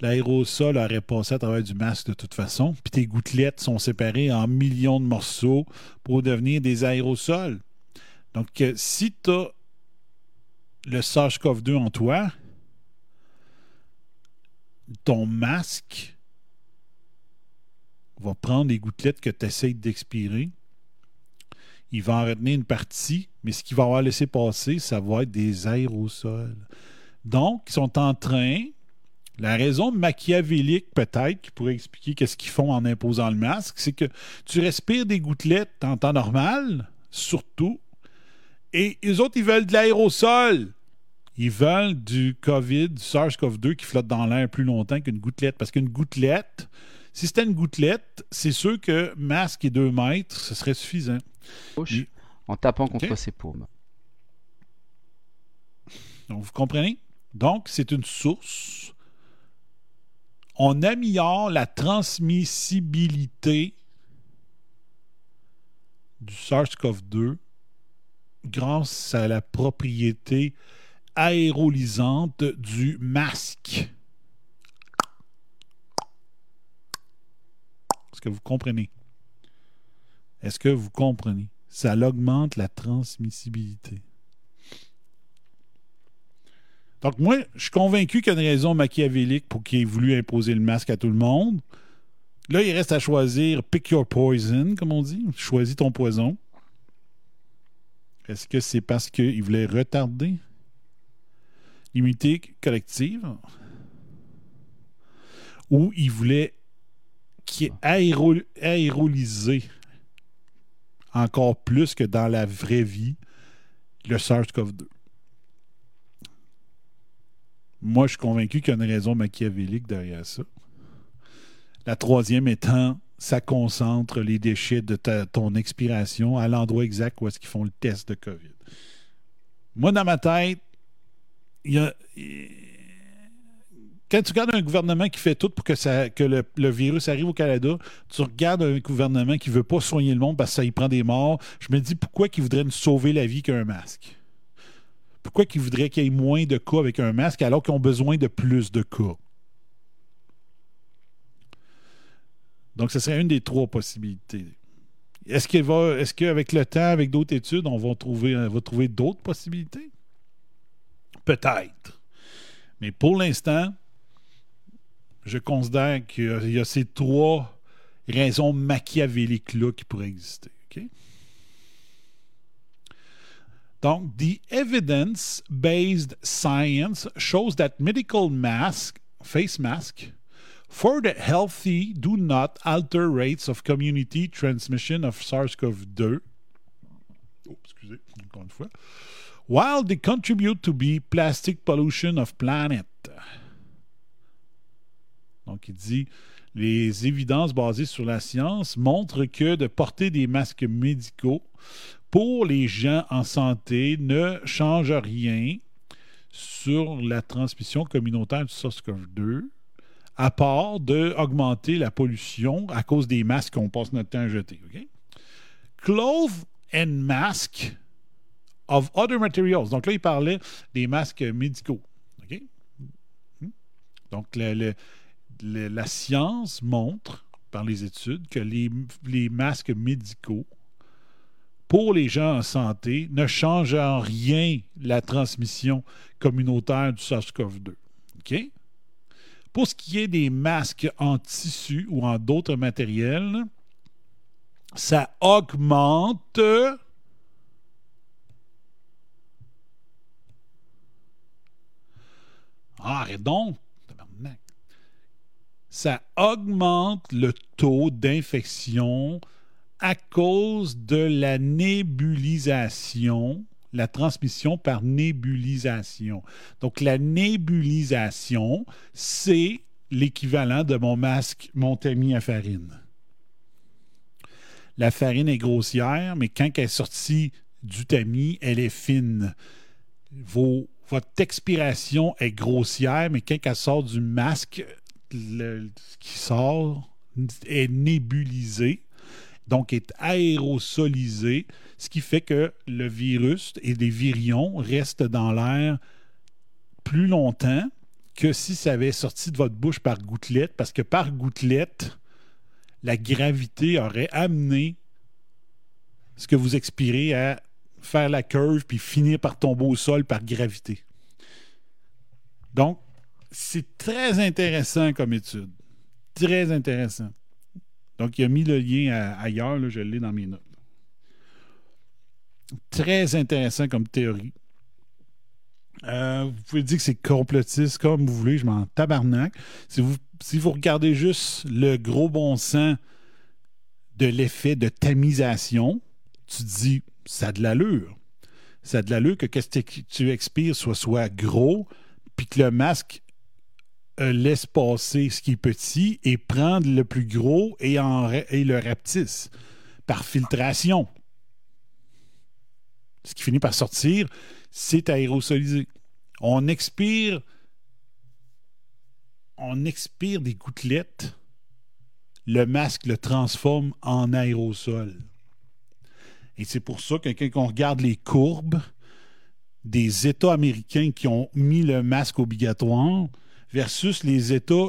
[SPEAKER 4] L'aérosol aurait passé à travers du masque de toute façon. Puis tes gouttelettes sont séparées en millions de morceaux pour devenir des aérosols. Donc, euh, si tu as le SARS-CoV-2 en toi, ton masque va prendre les gouttelettes que tu essayes d'expirer. Il va en retenir une partie, mais ce qu'il va avoir laissé passer, ça va être des aérosols. Donc, ils sont en train, la raison machiavélique peut-être, qui pourrait expliquer qu'est-ce qu'ils font en imposant le masque, c'est que tu respires des gouttelettes en temps normal, surtout, et les autres, ils veulent de l'aérosol. Ils veulent du COVID, du SARS-CoV-2 qui flotte dans l'air plus longtemps qu'une gouttelette. Parce qu'une gouttelette, si c'était une gouttelette, c'est sûr que masque et 2 mètres, ce serait suffisant.
[SPEAKER 5] En tapant contre ses paumes.
[SPEAKER 4] Donc, vous comprenez? Donc, c'est une source. On améliore la transmissibilité du SARS-CoV-2 grâce à la propriété aérolisante du masque. Que vous comprenez? Est-ce que vous comprenez? Ça augmente la transmissibilité. Donc, moi, je suis convaincu qu'il y a une raison machiavélique pour qu'il ait voulu imposer le masque à tout le monde. Là, il reste à choisir pick your poison, comme on dit. Choisis ton poison. Est-ce que c'est parce qu'il voulait retarder? L'immunité collective? Ou il voulait ait aéro- aérolisé encore plus que dans la vraie vie le SARS-CoV-2? Moi, je suis convaincu qu'il y a une raison machiavélique derrière ça. La troisième étant, ça concentre les déchets de ta- ton expiration à l'endroit exact où est-ce qu'ils font le test de COVID. Moi, dans ma tête, il y a... Quand tu regardes un gouvernement qui fait tout pour que, le, virus arrive au Canada, tu regardes un gouvernement qui ne veut pas soigner le monde parce que ça y prend des morts, je me dis pourquoi qu'il voudrait nous sauver la vie qu'un masque? Pourquoi qu'ils voudraient qu'il y ait moins de cas avec un masque alors qu'ils ont besoin de plus de cas? Donc, ce serait une des trois possibilités. Est-ce qu'avec le temps, avec d'autres études, on va trouver d'autres possibilités? Peut-être. Mais pour l'instant, je considère qu'il y a- ces trois raisons machiavéliques-là qui pourraient exister. Donc, the evidence-based science shows that medical mask, face mask, for the healthy do not alter rates of community transmission of SARS-CoV-2. Oh, excusez, encore une fois. while they contribute to the plastic pollution of planet. Donc, il dit les évidences basées sur la science montrent que de porter des masques médicaux pour les gens en santé ne change rien sur la transmission communautaire du SARS-CoV-2, à part d'augmenter la pollution à cause des masques qu'on passe notre temps à jeter. OK? Clothes and masks of other materials. Donc là, il parlait des masques médicaux. OK? Hmm? Donc, le- la science montre, par les études, que les, masques médicaux pour les gens en santé ne changent en rien la transmission communautaire du SARS-CoV-2. OK? Pour ce qui est des masques en tissu ou en d'autres matériels, ça augmente Ah, arrête donc! Ça augmente le taux d'infection à cause de la nébulisation, la transmission par nébulisation. Donc, la nébulisation, c'est l'équivalent de mon masque Montami à farine. La farine est grossière, mais quand elle est sortie du tamis, elle est fine. Votre expiration est grossière, mais quand elle sort du masque, ce qui sort est nébulisé, donc est aérosolisé, ce qui fait que le virus et les virions restent dans l'air plus longtemps que si ça avait sorti de votre bouche par gouttelette, parce que par gouttelette, la gravité aurait amené ce que vous expirez à faire la curve puis finir par tomber au sol par gravité. Donc, c'est très intéressant comme étude. Très intéressant. Donc, il a mis le lien ailleurs, je l'ai dans mes notes. Très intéressant comme théorie. Euh, vous pouvez dire que c'est complotiste comme vous voulez, je m'en tabarnak. Si vous, regardez juste le gros bon sens de l'effet de tamisation, tu dis, ça a de l'allure. Ça a de l'allure que qu'est-ce que tu expires soit, soit gros, puis que le masque euh, laisse passer ce qui est petit et prendre le plus gros et, le rapetisse par filtration. Ce qui finit par sortir, c'est aérosolisé. On expire, on expire des gouttelettes, le masque le transforme en aérosol. Et c'est pour ça que quand on regarde les courbes des États américains qui ont mis le masque obligatoire versus les États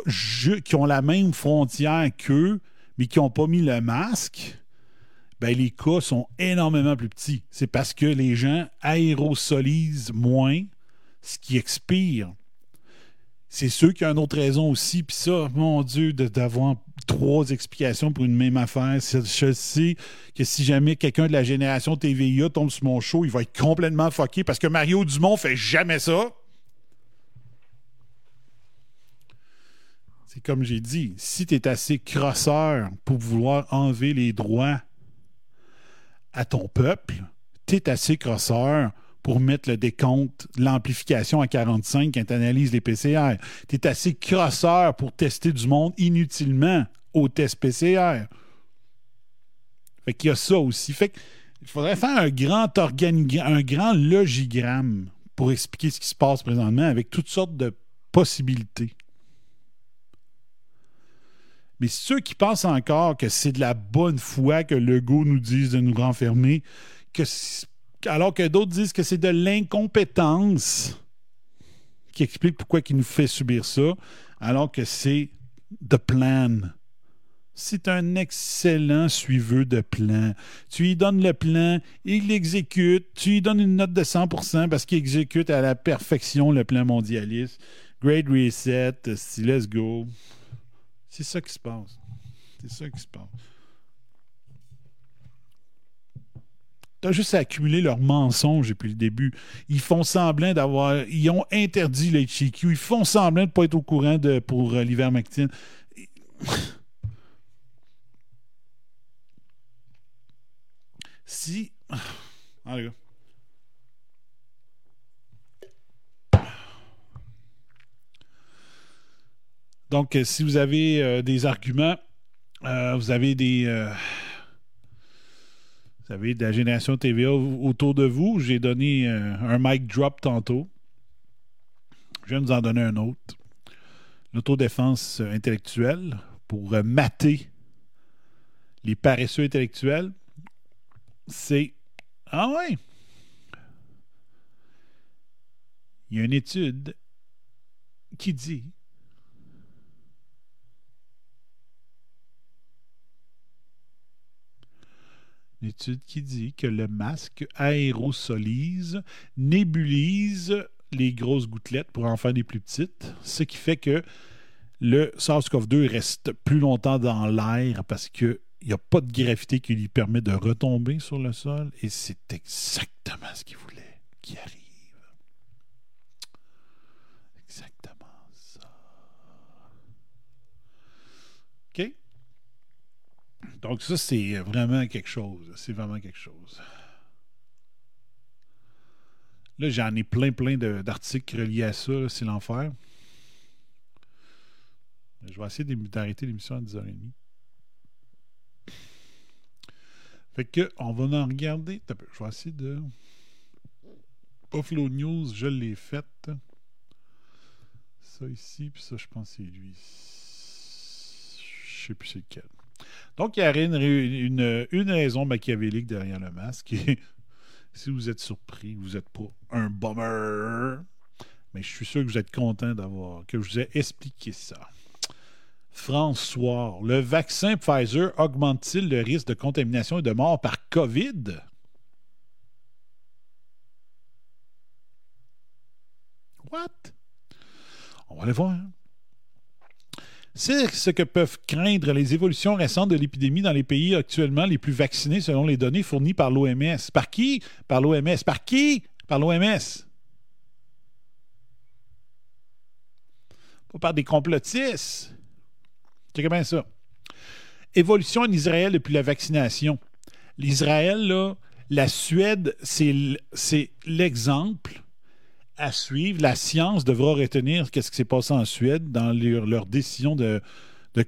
[SPEAKER 4] qui ont la même frontière qu'eux, mais qui n'ont pas mis le masque, ben les cas sont énormément plus petits. C'est parce que les gens aérosolisent moins ce qui expire. C'est sûr qu'il y a une autre raison aussi, puis ça, mon Dieu, d'avoir trois explications pour une même affaire. Je sais que si jamais quelqu'un de la génération TVIA tombe sur mon show, il va être complètement fucké parce que Mario Dumont fait jamais ça. C'est comme j'ai dit, si tu es assez crosseur pour vouloir enlever les droits à ton peuple, tu es assez crosseur pour mettre le décompte, l'amplification à 45 quand tu analyses les PCR. Tu es assez crosseur pour tester du monde inutilement au test PCR. Fait qu'il y a ça aussi. Fait qu'il faudrait faire un grand organigramme, un grand logigramme pour expliquer ce qui se passe présentement avec toutes sortes de possibilités. Mais ceux qui pensent encore que c'est de la bonne foi que Legault nous dise de nous renfermer, que alors que d'autres disent que c'est de l'incompétence qui explique pourquoi il nous fait subir ça, alors que c'est the plan. C'est un excellent suiveux de plan. Tu lui donnes le plan, il l'exécute, tu lui donnes une note de 100% parce qu'il exécute à la perfection le plan mondialiste. Great reset, let's go. C'est ça qui se passe. C'est ça qui se passe. T'as juste à accumuler leurs mensonges depuis le début. Ils font semblant d'avoir. Ils ont interdit le HCQ. Ils font semblant de ne pas être au courant pour euh, l'ivermectine. si. Ah, les gars. Donc, euh, si vous avez euh, des arguments, euh, vous avez des. vous avez de la génération TVA au- autour de vous. J'ai donné un mic drop tantôt. Je de vous en donner un autre. L'autodéfense intellectuelle pour mater les paresseux intellectuels, c'est. Ah ouais! Il y a une étude qui dit une étude qui dit que le masque aérosolise, nébulise les grosses gouttelettes pour en faire des plus petites, ce qui fait que le SARS-CoV-2 reste plus longtemps dans l'air parce qu'il n'y a pas de gravité qui lui permet de retomber sur le sol et c'est exactement ce qu'il voulait qui arrive. Exactement ça. OK? Donc ça, c'est vraiment quelque chose. C'est vraiment quelque chose. Là, j'en ai plein, plein d'articles reliés à ça. C'est l'enfer. Je vais essayer d'arrêter l'émission à 10h30. Fait que, on va en regarder. Je vais essayer de. Buffalo News, je l'ai faite. Ça ici, puis ça, je pense c'est lui. Je sais plus c'est lequel. Donc, il y a une, raison machiavélique derrière le masque. Si vous êtes surpris, vous n'êtes pas un bummer. Mais je suis sûr que vous êtes content d'avoir que je vous ai expliqué ça. François, le vaccin Pfizer augmente-t-il le risque de contamination et de mort par COVID? What? On va aller voir. C'est ce que peuvent craindre les évolutions récentes de l'épidémie dans les pays actuellement les plus vaccinés selon les données fournies par l'OMS. Par qui? Par l'OMS. Par qui? Par l'OMS. Pas par des complotistes. Bien ça. Évolution en Israël depuis la vaccination. L'Israël, la Suède, c'est l'exemple à suivre. La science devra retenir ce qui s'est passé en Suède dans leur, décision de,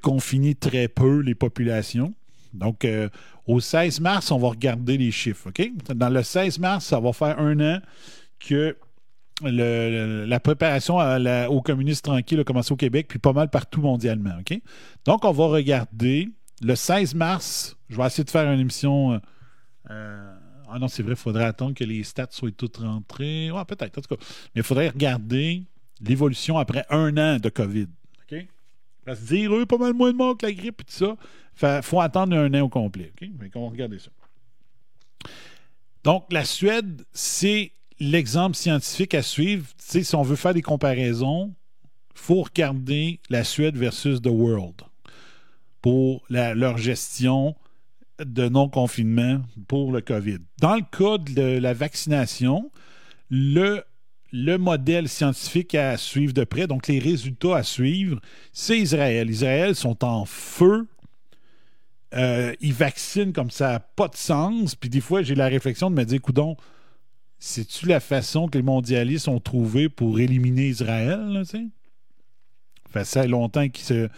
[SPEAKER 4] confiner très peu les populations. Donc, euh, au 16 mars, on va regarder les chiffres. Dans le 16 mars, ça va faire un an que la préparation au communisme tranquille a commencé au Québec, puis pas mal partout mondialement. Donc, on va regarder le 16 mars. Je vais essayer de faire une émission. euh, euh, ah non, c'est vrai, il faudrait attendre que les stats soient toutes rentrées. Ouais, peut-être, en tout cas. Mais il faudrait regarder l'évolution après un an de COVID. OK? Parce que dire, eux, pas mal moins de morts que la grippe et tout ça. Il faut attendre un an au complet. OK? Fait qu'on va regarder ça. Donc, la Suède, c'est l'exemple scientifique à suivre. Si on veut faire des comparaisons, il faut regarder la Suède versus The World pour leur gestion de non-confinement pour le COVID. Dans le cas de la vaccination, le, le modèle scientifique à suivre de près, donc les résultats à suivre, c'est Israël. Israël sont en feu. Euh, ils vaccinent comme ça n'a pas de sens. Puis des fois, j'ai la réflexion de me dire, coudon, c'est-tu la façon que les mondialistes ont trouvé pour éliminer Israël? Là, sais? fait longtemps qu'ils se-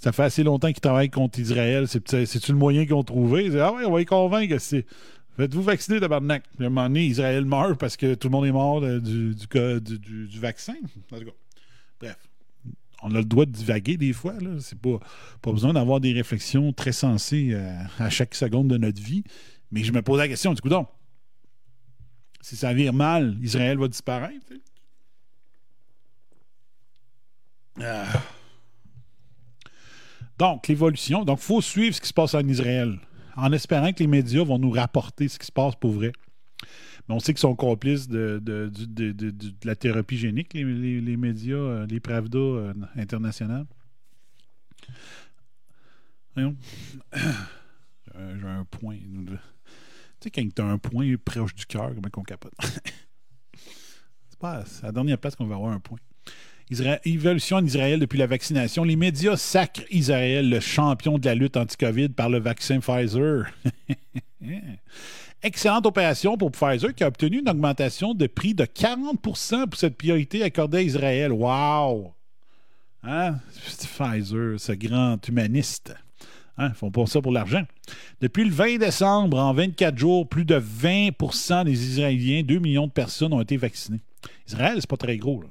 [SPEAKER 4] ça fait assez longtemps qu'ils travaillent contre Israël. C'est, c'est- c'est-tu le moyen qu'ils ont trouvé? Ah ouais, on va les convaincre. Faites-vous vacciner, tabarnak. À un moment donné, Israël meurt parce que tout le monde est mort de- du, vaccin. En tout cas, bref. On a le droit de divaguer des fois. Là. C'est pas, besoin d'avoir des réflexions très sensées euh, à chaque seconde de notre vie. Mais je me pose la question, du coup, donc, si ça vire mal, Israël va disparaître. Ah. Donc, l'évolution. Donc, il faut suivre ce qui se passe en Israël, en espérant que les médias vont nous rapporter ce qui se passe pour vrai. Mais on sait qu'ils sont complices de, de, de- de- la thérapie génique, les, les- médias, euh, les Pravda euh, internationales. Voyons. J'ai un- J'ai un point. Tu sais, quand tu as un point proche du cœur, comment qu'on capote? c'est pas la dernière place qu'on va avoir un point. Évolution en Israël depuis la vaccination. Les médias sacrent Israël, le champion de la lutte anti-COVID, par le vaccin Pfizer. Excellente opération pour Pfizer qui a obtenu une augmentation de prix de 40% pour cette priorité accordée à Israël. Wow! Hein? Pfizer, ce grand humaniste. Hein? Ils font pas ça pour l'argent. Depuis le 20 décembre, en 24 jours, plus de 20% des Israéliens, 2 millions de personnes ont été vaccinées. Israël, c'est pas très gros, là.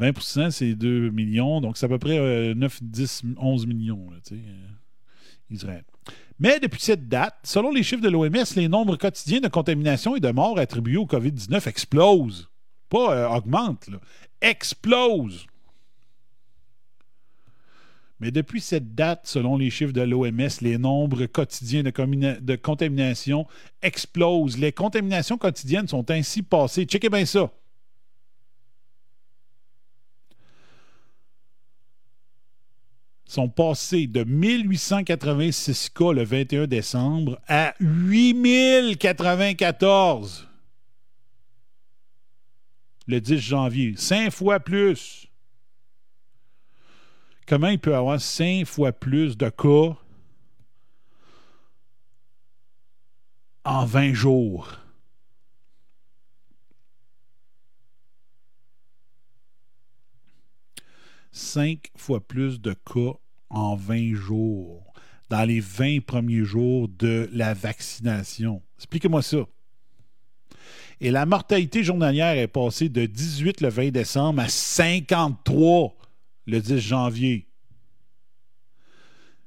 [SPEAKER 4] 20% c'est 2 millions, donc c'est à peu près euh, 9, 10, 11 millions, là, euh, Israël. Mais depuis cette date, selon les chiffres de l'OMS, les nombres quotidiens de contamination et de morts attribués au COVID-19 explosent. Pas euh, augmentent, là. Explosent. Mais depuis cette date, selon les chiffres de l'OMS, les nombres quotidiens de, de contamination explosent. Les contaminations quotidiennes sont ainsi passées. Checkez bien ça. Sont passés de 1886 cas le 21 décembre à 8094 le 10 janvier. Cinq fois plus. Comment il peut avoir cinq fois plus de cas en 20 jours? Cinq fois plus de cas en 20 jours, dans les 20 premiers jours de la vaccination. Expliquez-moi ça. Et la mortalité journalière est passée de 18 le 20 décembre à 53 le 10 janvier.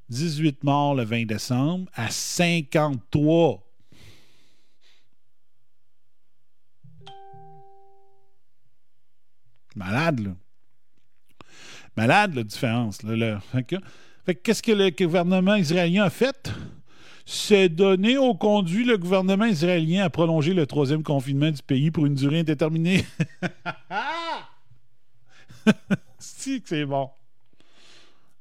[SPEAKER 4] 18 morts le 20 décembre à 53. Malade, là. Malade, la différence. Là, là. Fait que- fait que qu'est-ce que le gouvernement israélien a fait? C'est donné au conduit le gouvernement israélien à prolonger le troisième confinement du pays pour une durée indéterminée. si c'est bon.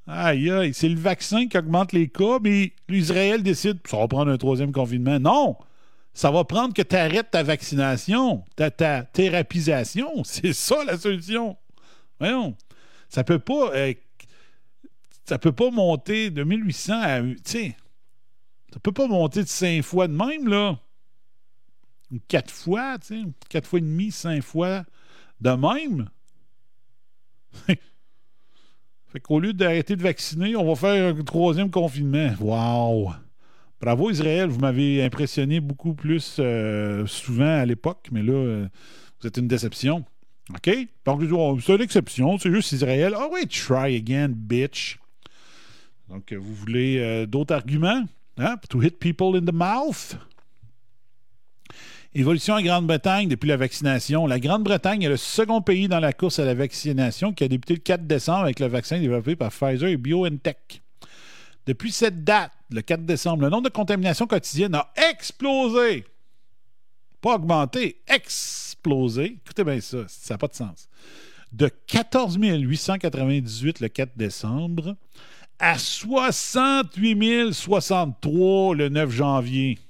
[SPEAKER 4] Aïe, aïe, c'est le vaccin qui augmente les cas, mais l'Israël décide, ça va prendre un troisième confinement. Non! Ça va prendre que tu arrêtes ta vaccination, ta, ta thérapisation. C'est ça la solution. Voyons. Ça peut pas. euh, ça peut pas monter de 1800 à. Tu sais. Ça peut pas monter de cinq fois de même, là. Ou quatre fois, tu sais. Quatre fois et demi, cinq fois de même. fait qu'au lieu d'arrêter de vacciner, on va faire un troisième confinement. Wow! Bravo Israël, vous m'avez impressionné beaucoup plus euh, souvent à l'époque, mais là, euh, vous êtes une déception. OK? Donc, oh, c'est une exception, c'est juste Israël. Ah oui, try again, bitch. Donc, vous voulez euh, d'autres arguments? Hein? To hit people in the mouth? Évolution en Grande-Bretagne depuis la vaccination. La Grande-Bretagne est le second pays dans la course à la vaccination qui a débuté le 4 décembre avec le vaccin développé par Pfizer et BioNTech. Depuis cette date, le 4 décembre, le nombre de contaminations quotidiennes a explosé. Pas augmenté, explosé. Écoutez bien ça, ça n'a pas de sens. De 14 898 le 4 décembre à 68 063 le 9 janvier. «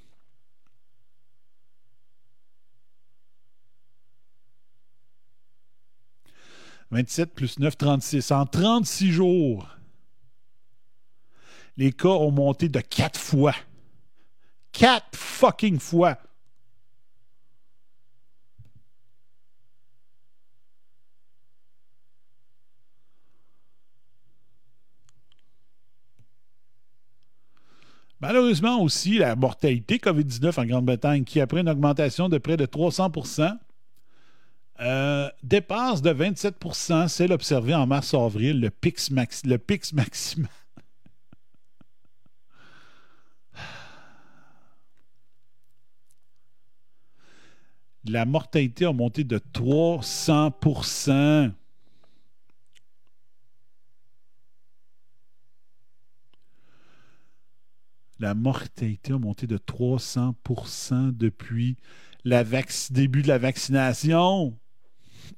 [SPEAKER 4] 27 plus 9, 36. En 36 jours, les cas ont monté de 4 fois. 4 fucking fois. Malheureusement aussi, la mortalité COVID-19 en Grande-Bretagne, qui après une augmentation de près de 300% euh, dépasse de 27% celle observée en mars-avril, le pic, max, le pic maximal. La mortalité a monté de 300 La mortalité a monté de 300% depuis le début de la vaccination.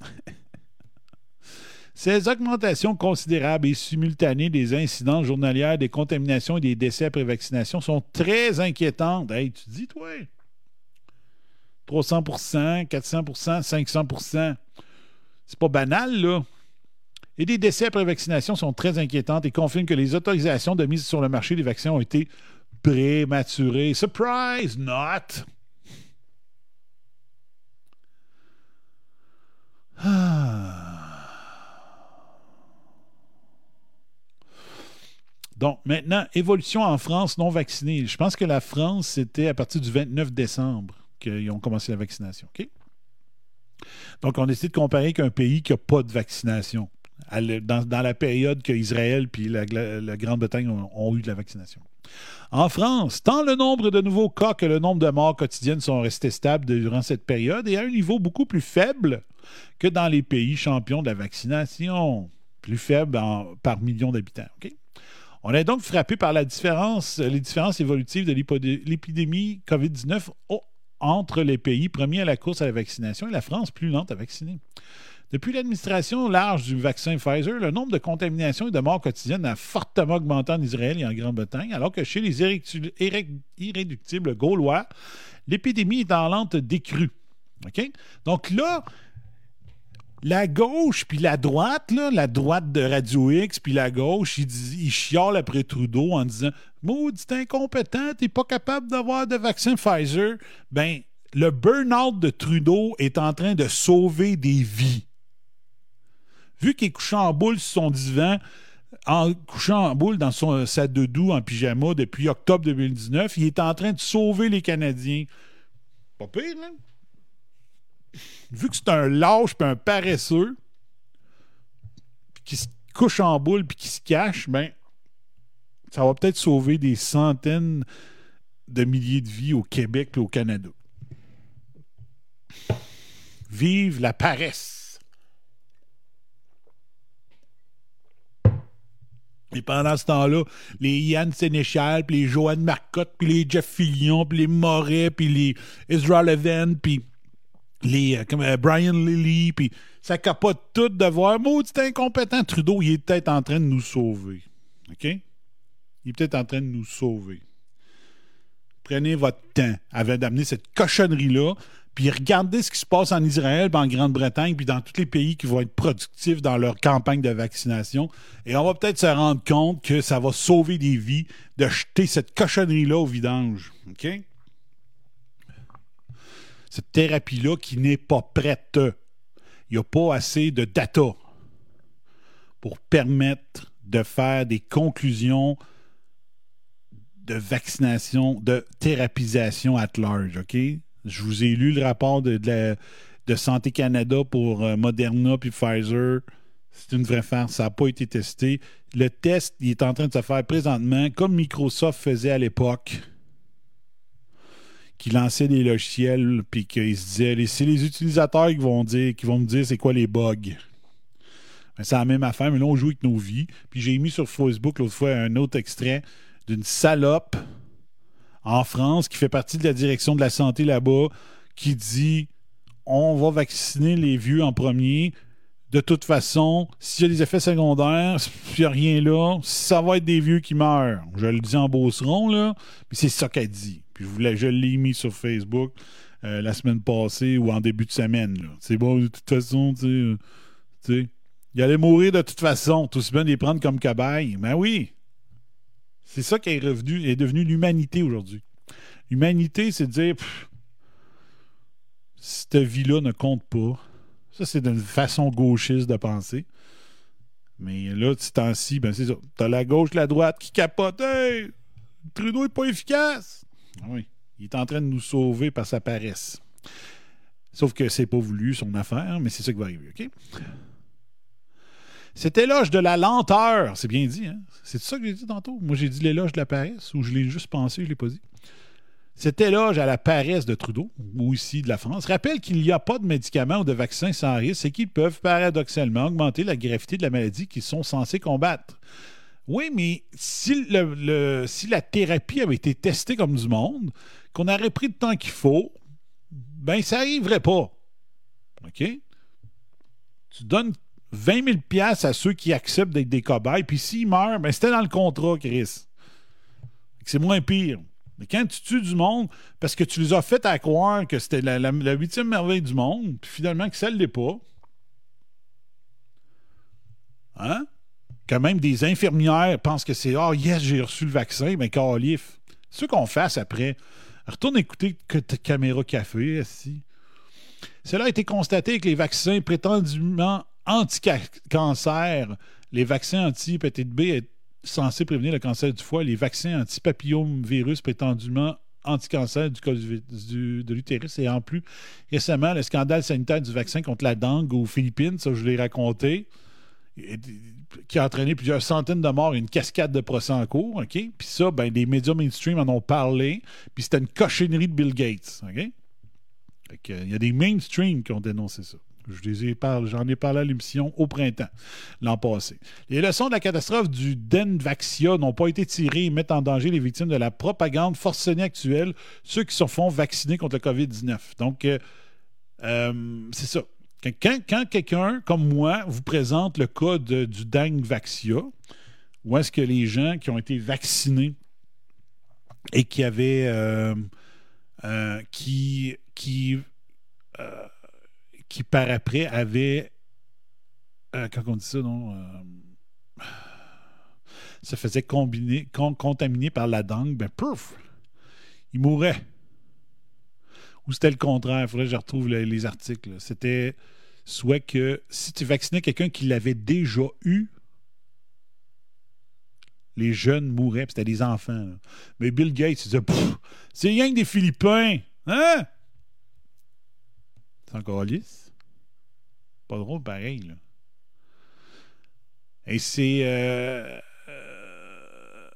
[SPEAKER 4] Ces augmentations considérables et simultanées des incidents journalières, des contaminations et des décès après vaccination sont très inquiétantes. Hey, tu dis, toi, 300% 400% 500% C'est pas banal, là. Et des décès après vaccination sont très inquiétantes et confirment que les autorisations de mise sur le marché des vaccins ont été prématuré. Surprise, not! Donc, maintenant, évolution en France non vaccinée. Je pense que la France, c'était à partir du 29 décembre qu'ils ont commencé la vaccination. Donc, on essaie de comparer qu'un pays qui n'a pas de vaccination dans, la période que Israël puis la, Grande-Bretagne ont, eu de la vaccination. En France, tant le nombre de nouveaux cas que le nombre de morts quotidiennes sont restés stables durant cette période et à un niveau beaucoup plus faible que dans les pays champions de la vaccination, plus faible par million d'habitants. On est donc frappé par les différences évolutives de l'épidémie COVID-19 au- entre les pays premiers à la course à la vaccination et la France plus lente à vacciner. Depuis l'administration large du vaccin Pfizer, le nombre de contaminations et de morts quotidiennes a fortement augmenté en Israël et en Grande-Bretagne, alors que chez les irréductibles, irré- irréductibles gaulois, l'épidémie est en lente décrue. Donc là, la gauche puis la droite, la droite de Radio X puis la gauche, ils, ils chiolent après Trudeau en disant Maudit incompétent, t'es pas capable d'avoir de vaccin Pfizer. Ben, le burn-out de Trudeau est en train de sauver des vies. Vu qu'il est couché en boule sur son divan, en couchant en boule dans son, sa doudou en pyjama depuis octobre 2019, il est en train de sauver les Canadiens. Pas pire, hein? Vu que c'est un lâche puis un paresseux qui se couche en boule puis qui se cache, ben ça va peut-être sauver des centaines de milliers de vies au Québec et au Canada. Vive la paresse. Et pendant ce temps-là, les Yann Sénéchal, puis les Joanne Marcotte, puis les Jeff Fillion, puis les Moret, puis les Israel Leven, puis les euh, euh, Brian Lilly, puis ça capote tout de voir. Maudit incompétent. Trudeau, il est peut-être en train de nous sauver. OK? Il est peut-être en train de nous sauver. Prenez votre temps avant d'amener cette cochonnerie-là, puis regardez ce qui se passe en Israël, en Grande-Bretagne, puis dans tous les pays qui vont être productifs dans leur campagne de vaccination. Et on va peut-être se rendre compte que ça va sauver des vies de jeter cette cochonnerie-là au vidange. OK? Cette thérapie-là qui n'est pas prête. Il n'y a pas assez de data pour permettre de faire des conclusions de vaccination, de thérapisation at large, OK? Je vous ai lu le rapport de, de Santé Canada pour euh, Moderna puis Pfizer. C'est une vraie farce. Ça n'a pas été testé. Le test, il est en train de se faire présentement, comme Microsoft faisait à l'époque qui lançait des logiciels puis qu'ils se disaient c'est les utilisateurs qui vont dire qui vont me dire c'est quoi les bugs. Ben, c'est la même affaire, mais là on joue avec nos vies. Puis j'ai mis sur Facebook l'autre fois un autre extrait d'une salope en France qui fait partie de la direction de la santé là-bas qui dit on va vacciner les vieux en premier. De toute façon, s'il y a des effets secondaires, s'il n'y a rien là, ça va être des vieux qui meurent. Je le dis en beauceron, là, mais c'est ça qu'elle dit. Puis je, voulais- je l'ai mis sur Facebook euh, la semaine passée ou en début de semaine. C'est bon, de toute façon, tu sais, euh, tu sais, il allait mourir de toute façon, tout aussi bien les prendre comme cobayes. Ben oui! C'est ça qui est, revenu, est devenu l'humanité aujourd'hui. L'humanité, c'est de dire, pff, cette vie-là ne compte pas. Ça, c'est d'une façon gauchiste de penser. Mais là, ce temps-ci, ben c'est ça. T'as la gauche, la droite qui capote. Hey, Trudeau est pas efficace. Ah oui. Il est en train de nous sauver par sa paresse. Sauf que c'est pas voulu, son affaire, mais c'est ça qui va arriver, OK? C'est éloge de la lenteur. C'est bien dit, hein? C'est ça que j'ai dit tantôt? Moi, j'ai dit l'éloge de la paresse, ou je l'ai juste pensé, je l'ai pas dit? Cet éloge à la paresse de Trudeau, ou ici de la France, rappelle qu'il n'y a pas de médicaments ou de vaccins sans risque et qu'ils peuvent paradoxalement augmenter la gravité de la maladie qu'ils sont censés combattre. Oui, mais si, la thérapie avait été testée comme du monde, qu'on aurait pris le temps qu'il faut, ben ça n'arriverait pas. OK? Tu donnes 20 000 piastres à ceux qui acceptent d'être des cobayes, puis s'ils meurent, ben c'était dans le contrat, Chris. C'est moins pire. Mais quand tu tues du monde, parce que tu les as fait à croire que c'était la huitième merveille du monde, puis finalement que ça ne l'est pas. Hein? Quand même des infirmières pensent que c'est Ah, yes, j'ai reçu le vaccin, mais calif. Ce qu'on fasse après. Retourne écouter que ta caméra café, si. Cela a été constaté avec les vaccins prétendument anti-cancer, les vaccins anti-hépatite B censés prévenir le cancer du foie. Les vaccins anti-papillomavirus prétendument anti-cancer du, du- du- de l'utérus et en plus récemment le scandale sanitaire du vaccin contre la dengue aux Philippines, ça je l'ai raconté, qui a entraîné plusieurs centaines de morts et une cascade de procès en cours, OK? Puis ça, ben, les médias mainstream en ont parlé, puis c'était une cochonnerie de Bill Gates, OK? Il y a des mainstream qui ont dénoncé ça. Je les ai parlé- J'en ai parlé à l'émission au printemps, l'an passé. Les leçons de la catastrophe du Denvaxia n'ont pas été tirées et mettent en danger les victimes de la propagande forcenée actuelle, ceux qui se font vacciner contre le COVID-19. Donc, euh, euh, c'est ça. Quand, quand- quand quelqu'un comme moi vous présente le cas de- du Dengvaxia, où est-ce que les gens qui ont été vaccinés et qui avaient euh, euh, qui qui euh, qui par après avaient comment on dit ça non se faisait combiner, con- contaminer par la dengue, ben pouf, il mourait. Ou c'était le contraire, il faudrait que je retrouve le- les articles. C'était soit que si tu vaccinais quelqu'un qui l'avait déjà eu, les jeunes mouraient, puis c'était des enfants. Mais Bill Gates, il disait c'est rien que des Philippins. Hein? C'est encore lisse. Pas drôle pareil, là. Et c'est. euh, euh,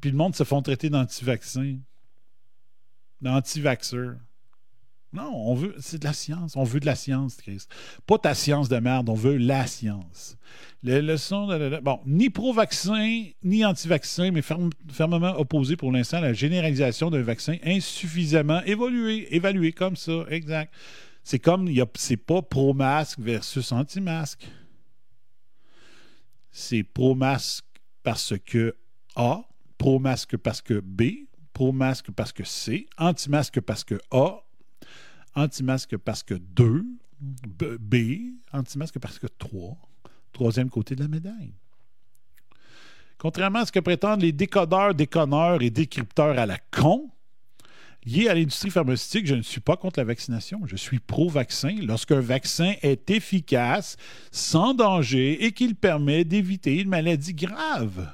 [SPEAKER 4] puis le monde se font traiter d'anti-vaccins. D'anti-vaxxeurs. Non, on veut. C'est de la science. On veut de la science, Chris. Pas ta science de merde, on veut la science. Les leçons de Bon, ni pro-vaccin, ni anti-vaccin, mais ferme- fermement opposé pour l'instant à la généralisation d'un vaccin insuffisamment évolué, évalué comme ça. Exact. C'est comme. C'est pas pro-masque versus anti-masque. C'est pro-masque parce que A, pro-masque parce que B, pro-masque parce que C, anti-masque parce que A, anti-masque parce que 2, B, anti-masque parce que 3. Troisième côté de la médaille. Contrairement à ce que prétendent les décodeurs, déconneurs et décrypteurs à la con, liés à l'industrie pharmaceutique, je ne suis pas contre la vaccination. Je suis pro-vaccin lorsqu'un vaccin est efficace, sans danger et qu'il permet d'éviter une maladie grave.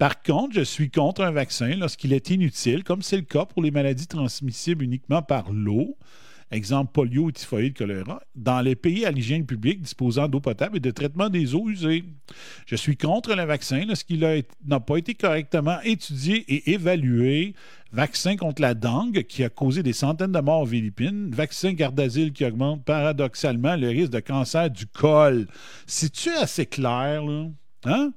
[SPEAKER 4] Par contre, je suis contre un vaccin lorsqu'il est inutile, comme c'est le cas pour les maladies transmissibles uniquement par l'eau, exemple polio, typhoïde, choléra, dans les pays à l'hygiène publique disposant d'eau potable et de traitement des eaux usées. Je suis contre le vaccin lorsqu'il n'a pas été correctement étudié et évalué. Vaccin contre la dengue qui a causé des centaines de morts aux Philippines. Vaccin Gardasil qui augmente paradoxalement le risque de cancer du col. C'est-tu assez clair, là? Hein?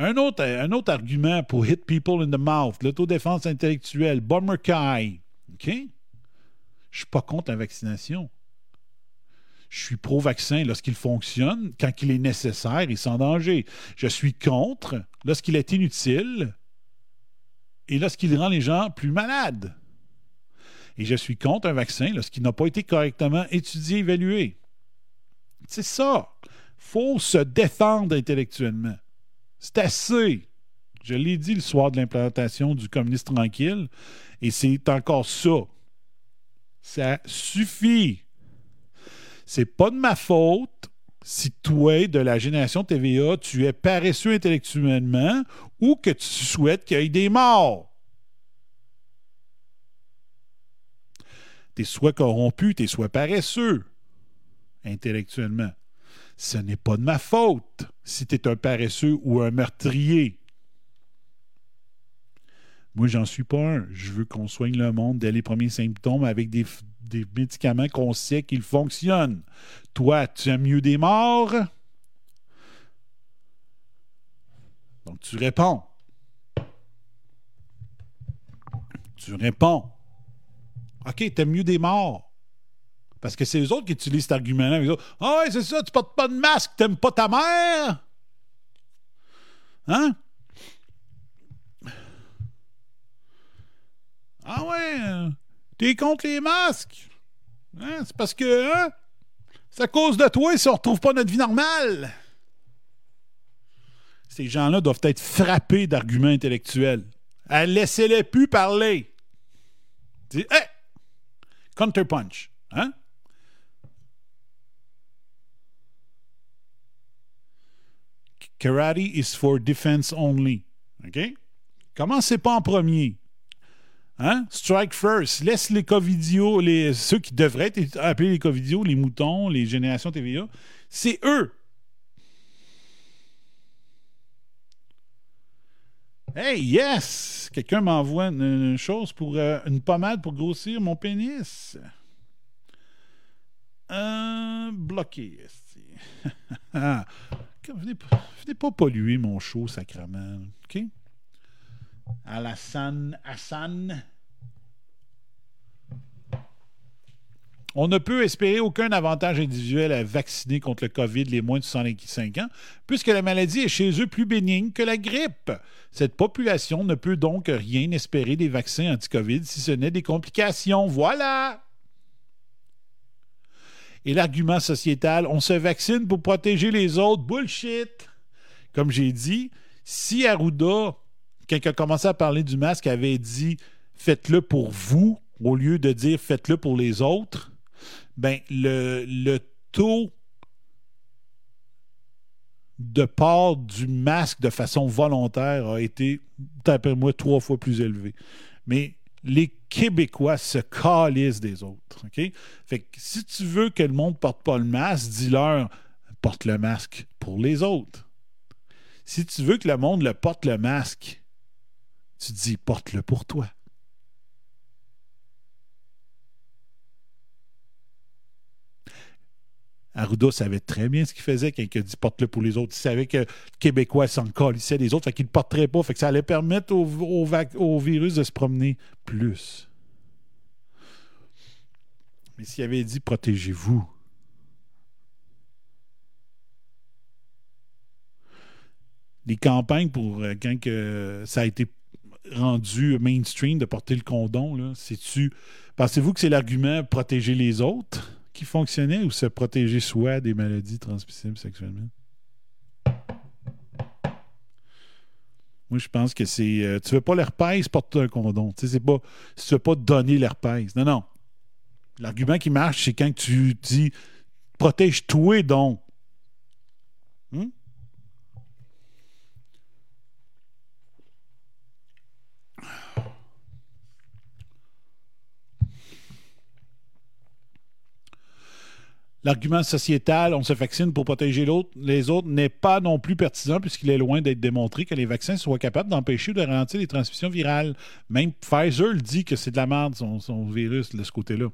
[SPEAKER 4] Un autre, un autre argument pour hit people in the mouth, l'autodéfense intellectuelle, Bomber Kai. OK? Je suis pas contre la vaccination. Je suis pro-vaccin lorsqu'il fonctionne, quand il est nécessaire et sans danger. Je suis contre lorsqu'il est inutile et lorsqu'il rend les gens plus malades. Et je suis contre un vaccin lorsqu'il n'a pas été correctement étudié évalué. C'est ça. faut se défendre intellectuellement. C'est assez. Je l'ai dit le soir de l'implantation du communiste tranquille, et c'est encore ça. Ça suffit. C'est pas de ma faute si toi, de la génération TVA, tu es paresseux intellectuellement ou que tu souhaites qu'il y ait des morts. T'es soit corrompu, t'es soit paresseux intellectuellement. Ce n'est pas de ma faute si tu es un paresseux ou un meurtrier. Moi, j'en suis pas un. Je veux qu'on soigne le monde dès les premiers symptômes avec des, médicaments qu'on sait qu'ils fonctionnent. Toi, tu aimes mieux des morts? Donc, tu réponds. Tu réponds. OK, t'aimes mieux des morts. Parce que c'est eux autres qui utilisent cet argument-là. Ah ouais, c'est ça, tu portes pas de masque, t'aimes pas ta mère? Hein? Ah ouais, euh, t'es contre les masques? Hein? C'est parce que, hein? C'est à cause de toi si on retrouve pas notre vie normale. Ces gens-là doivent être frappés d'arguments intellectuels. Laissez-les plus parler. Dis, hey! Counterpunch. Hein? Karate is for defense only. OK? Commencez pas en premier. Hein? Strike first. Laisse les Covidio, les, ceux qui devraient être appelés les Covidio, les moutons, les générations TVA, c'est eux. Hey, yes! Quelqu'un m'envoie une, une chose pour euh, une pommade pour grossir mon pénis. Euh, bloqué. esti. Venez, pas- venez pas polluer mon show, sacrement. OK? Alassane Hassan. On ne peut espérer aucun avantage individuel à vacciner contre le COVID les moins de 65 ans, puisque la maladie est chez eux plus bénigne que la grippe. Cette population ne peut donc rien espérer des vaccins anti-COVID si ce n'est des complications. Voilà! Et l'argument sociétal, on se vaccine pour protéger les autres. Bullshit! Comme j'ai dit, si Arruda, quand il a commencé à parler du masque, avait dit faites-le pour vous au lieu de dire faites-le pour les autres, ben le, le taux de port du masque de façon volontaire a été, d'après moi, trois fois plus élevé. Mais les Québécois se calissent des autres. Fait que si tu veux que le monde porte pas le masque, dis-leur porte le masque pour les autres. Si tu veux que le monde porte le masque, tu dis porte-le pour toi. Arruda savait très bien ce qu'il faisait quand il dit porte-le pour les autres. Il savait que le Québécois s'en calissait des autres, fait qu'il ne porterait pas. Fait que ça allait permettre au, virus de se promener plus. Mais s'il avait dit protégez-vous, les campagnes pour euh, quand ça a été rendu mainstream de porter le condom, c'est-tu. Pensez-vous que c'est l'argument protéger les autres? Qui fonctionnait ou se protéger soi des maladies transmissibles sexuellement? Moi, je pense que c'est. euh, tu veux pas l'herpès, porte un condom. Tu sais, pas. Si tu veux pas donner l'herpès. Non, non. L'argument qui marche, c'est quand tu dis protège-toi donc. Hmm? L'argument sociétal, on se vaccine pour protéger l'autre, les autres, n'est pas non plus pertinent puisqu'il est loin d'être démontré que les vaccins soient capables d'empêcher ou de ralentir les transmissions virales. Même Pfizer le dit que c'est de la merde, son, virus, de ce côté-là.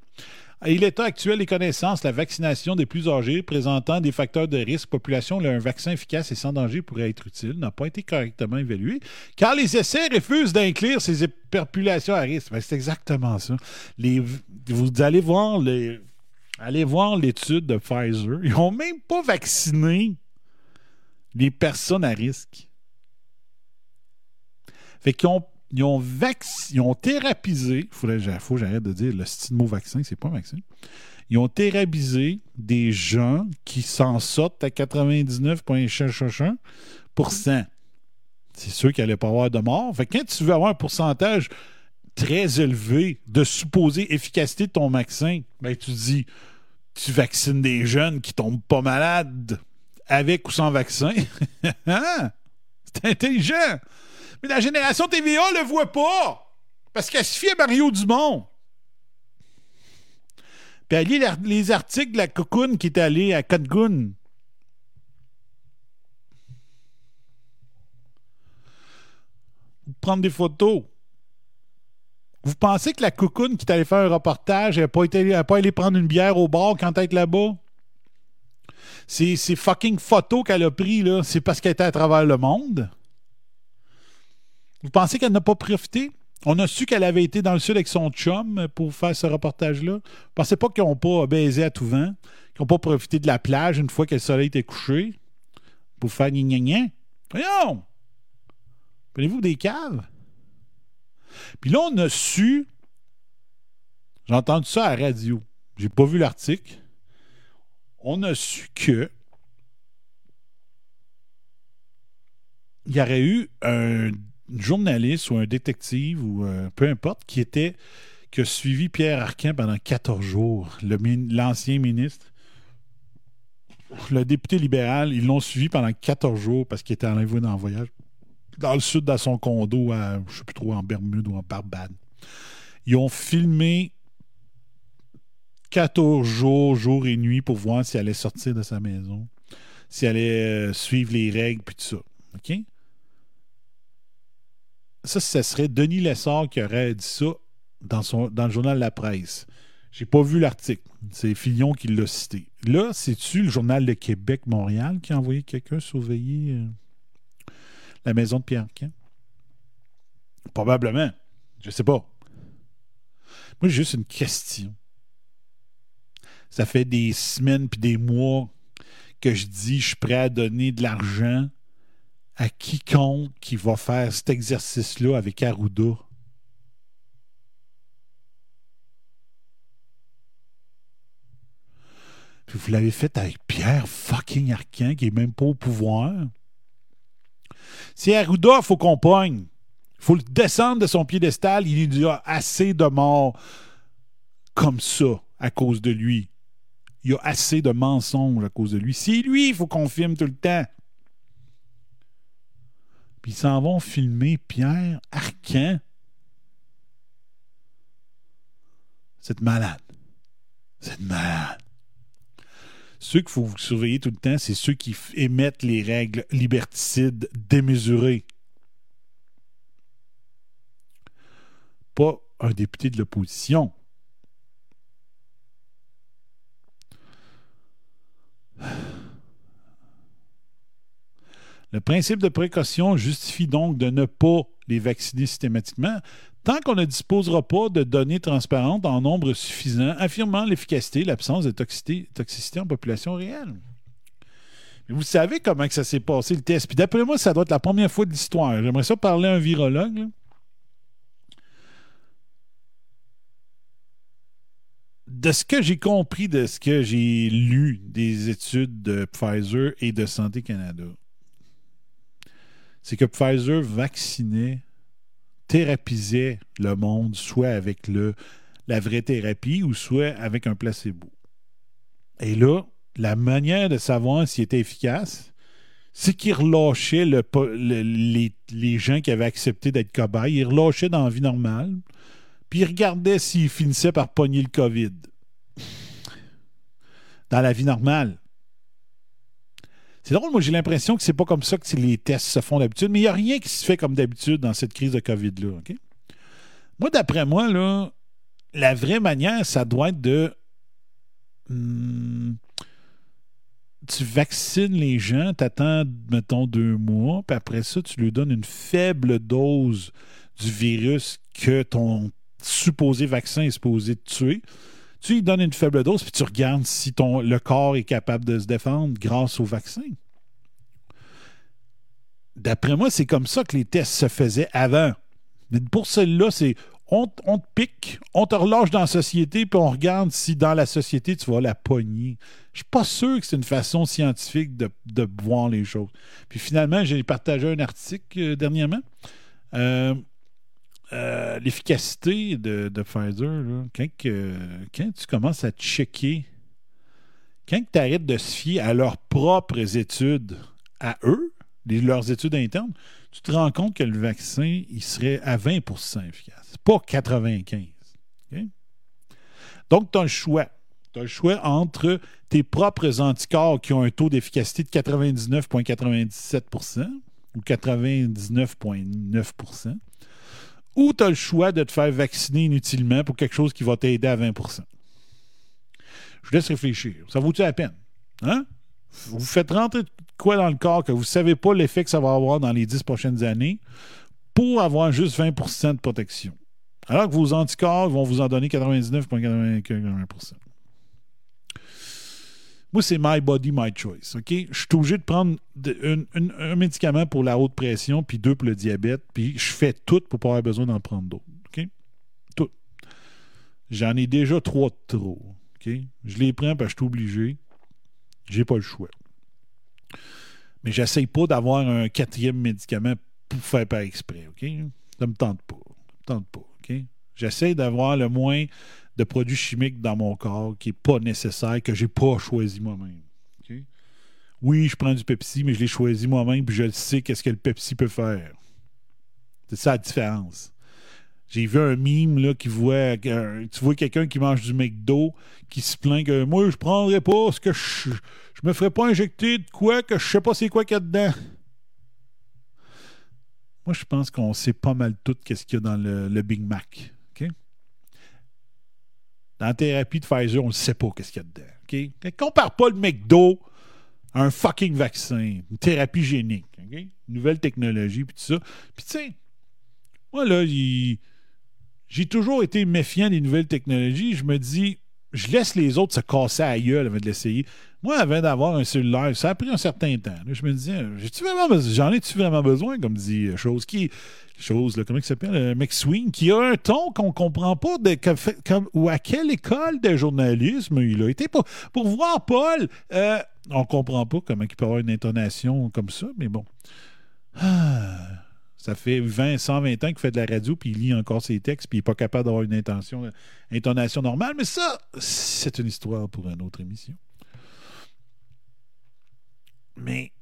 [SPEAKER 4] Et l'état actuel des connaissances, la vaccination des plus âgés présentant des facteurs de risque population, là, un vaccin efficace et sans danger pourrait être utile, n'a pas été correctement évalué, car les essais refusent d'inclure ces populations à risque. Ben, c'est exactement ça. Vous allez voir les, allez voir l'étude de Pfizer. Ils n'ont même pas vacciné les personnes à risque. Fait qu'ils ont, ils ont, ils ont thérapisé, il faut que j'arrête de dire le style mot vaccin, c'est pas un vaccin. Ils ont thérapisé des gens qui s'en sortent à 99,1%. C'est sûr qu'il n'allait pas avoir de mort. Fait que quand tu veux avoir un pourcentage très élevé de supposée efficacité de ton vaccin, ben tu dis tu vaccines des jeunes qui tombent pas malades avec ou sans vaccin. Hein? C'est intelligent. Mais la génération TVA le voit pas. Parce qu'elle se fie à Mario Dumont. Puis elle lit les articles de la cocoon qui est allée à Cancun. Prendre des photos. Vous pensez que la cocoon qui est allée faire un reportage, n'a pas, été- pas allé prendre une bière au bar quand elle est là-bas? Ces, ces fucking photos qu'elle a prises, là, c'est parce qu'elle était à travers le monde? Vous pensez qu'elle n'a pas profité? On a su qu'elle avait été dans le sud avec son chum pour faire ce reportage-là. Vous pensez pas qu'ils n'ont pas baisé à tout vent? Qu'ils n'ont pas profité de la plage une fois que le soleil était couché? Pour faire gna gna gna? Voyons! Prenez-vous des caves? Puis là, on a su. J'ai entendu ça à la radio. J'ai pas vu l'article. On a su que. Il y aurait eu un journaliste ou un détective ou euh, peu importe qui était qui a suivi Pierre Arquin pendant 14 jours, l'ancien ministre. le député libéral, ils l'ont suivi pendant 14 jours parce qu'il était en voyage dans le sud, dans son condo, à, je sais plus trop, en Bermude ou en Barbade. Ils ont filmé 14 jours, jour et nuit, pour voir s'il allait sortir de sa maison, s'il allait euh, suivre les règles, puis tout ça. Ça, ce serait Denis Lessard qui aurait dit ça dans le journal La Presse. J'ai pas vu l'article. C'est Fillon qui l'a cité. Là, c'est-tu le journal de Québec-Montréal qui a envoyé quelqu'un surveiller euh, la maison de Pierre Quin? Probablement. Je sais pas. Moi, j'ai juste une question. Ça fait des semaines puis des mois que je dis je suis prêt à donner de l'argent à quiconque qui va faire cet exercice-là avec Arruda. Vous l'avez fait avec Pierre fucking Arcan, qui est même pas au pouvoir. Si Arruda, il faut qu'on pogne. Il faut le descendre de son piédestal. Il y a assez de morts comme ça à cause de lui. Il y a assez de mensonges à cause de lui. C'est lui, il faut qu'on filme tout le temps. Puis ils s'en vont filmer Pierre Arcan. C'est malade. C'est malade. Ceux qu'il faut surveiller tout le temps, c'est ceux qui émettent les règles liberticides démesurées. Pas un député de l'opposition. Le principe de précaution justifie donc de ne pas les vacciner systématiquement tant qu'on ne disposera pas de données transparentes en nombre suffisant affirmant l'efficacité et l'absence de toxicité, en population réelle. Vous savez comment que ça s'est passé le test. Puis d'après moi, ça doit être la première fois de l'histoire. J'aimerais ça parler à un virologue. De ce que j'ai compris, de ce que j'ai lu des études de Pfizer et de Santé Canada, c'est que Pfizer vaccinait thérapisait le monde, soit avec le, la vraie thérapie ou soit avec un placebo. Et là, la manière de savoir s'il était efficace, c'est qu'il relâchait le, les, gens qui avaient accepté d'être cobayes, il relâchait dans la vie normale, puis il regardait s'ils finissaient par pogner le COVID. Dans la vie normale. C'est drôle, moi j'ai l'impression que c'est pas comme ça que les tests se font d'habitude, mais il n'y a rien qui se fait comme d'habitude dans cette crise de COVID-là. Moi, d'après moi, là, la vraie manière, ça doit être de. Hmm, tu vaccines les gens, tu attends, mettons, deux mois, puis après ça, tu lui donnes une faible dose du virus que ton supposé vaccin est supposé tuer tu lui donnes une faible dose, puis tu regardes si ton, le corps est capable de se défendre grâce au vaccin. D'après moi, c'est comme ça que les tests se faisaient avant. Mais pour celle-là, c'est on, te pique, on te relâche dans la société, puis on regarde si dans la société, tu vas la pogner. Je suis pas sûr que c'est une façon scientifique de, voir les choses. Puis finalement, j'ai partagé un article euh, dernièrement. Euh, euh, l'efficacité de, Pfizer, quand, tu commences à checker, quand tu arrêtes de se fier à leurs propres études, à eux, leurs études internes, tu te rends compte que le vaccin, il serait à 20% efficace, pas 95. Donc, tu as le choix. Tu as le choix entre tes propres anticorps qui ont un taux d'efficacité de 99,97% ou 99,9 ou tu as le choix de te faire vacciner inutilement pour quelque chose qui va t'aider à 20% Je laisse réfléchir. Ça vaut-tu la peine? Hein? Vous faites rentrer quoi dans le corps que vous ne savez pas l'effet que ça va avoir dans les 10 prochaines années pour avoir juste 20% de protection. Alors que vos anticorps vont vous en donner 99,81 moi, c'est my body, my choice. Je suis obligé de prendre un médicament pour la haute pression, puis deux pour le diabète, puis je fais tout pour pas avoir besoin d'en prendre d'autres. Tout. J'en ai déjà trois de trop. Je les prends parce que je suis obligé. J'ai pas le choix. Mais j'essaye pas d'avoir un quatrième médicament pour faire par exprès. OK? Ça me tente pas. Ça me tente pas. OK? J'essaie d'avoir le moins de produits chimiques dans mon corps qui n'est pas nécessaire, que j'ai pas choisi moi-même. Oui, je prends du Pepsi, mais je l'ai choisi moi-même, puis je sais qu'est-ce que le Pepsi peut faire. C'est ça la différence. J'ai vu un mime là, qui voit. euh, tu vois quelqu'un qui mange du McDo qui se plaint que moi, je prendrais pas ce que je. Je me ferais pas injecter de quoi que je sais pas c'est quoi qu'il y a dedans. Moi, je pense qu'on sait pas mal tout qu'est-ce qu'il y a dans le Big Mac. Dans la thérapie de Pfizer, on ne sait pas qu'est-ce qu'il y a dedans. OK? Fait qu'on Compare pas le McDo à un fucking vaccin, une thérapie génique. Une nouvelle technologie, puis tout ça. Puis tu sais, moi, là, j'ai toujours été méfiant des nouvelles technologies. Je me dis, je laisse les autres se casser à gueule avant de l'essayer. Moi, avant d'avoir un cellulaire, ça a pris un certain temps. Je me disais, besoin? J'en ai-tu vraiment besoin, comme dit euh, chose qui. Chose, là, comment il s'appelle? Euh, McSween, qui a un ton qu'on comprend pas de comme- ou à quelle école de journalisme il a été. Pour, pour voir Paul, euh, on comprend pas comment il peut avoir une intonation comme ça, mais bon. Ah. Ça fait 20, 120 ans qu'il fait de la radio, puis il lit encore ses textes, puis il n'est pas capable d'avoir une intention, intonation normale. Mais ça, c'est une histoire pour une autre émission. Mais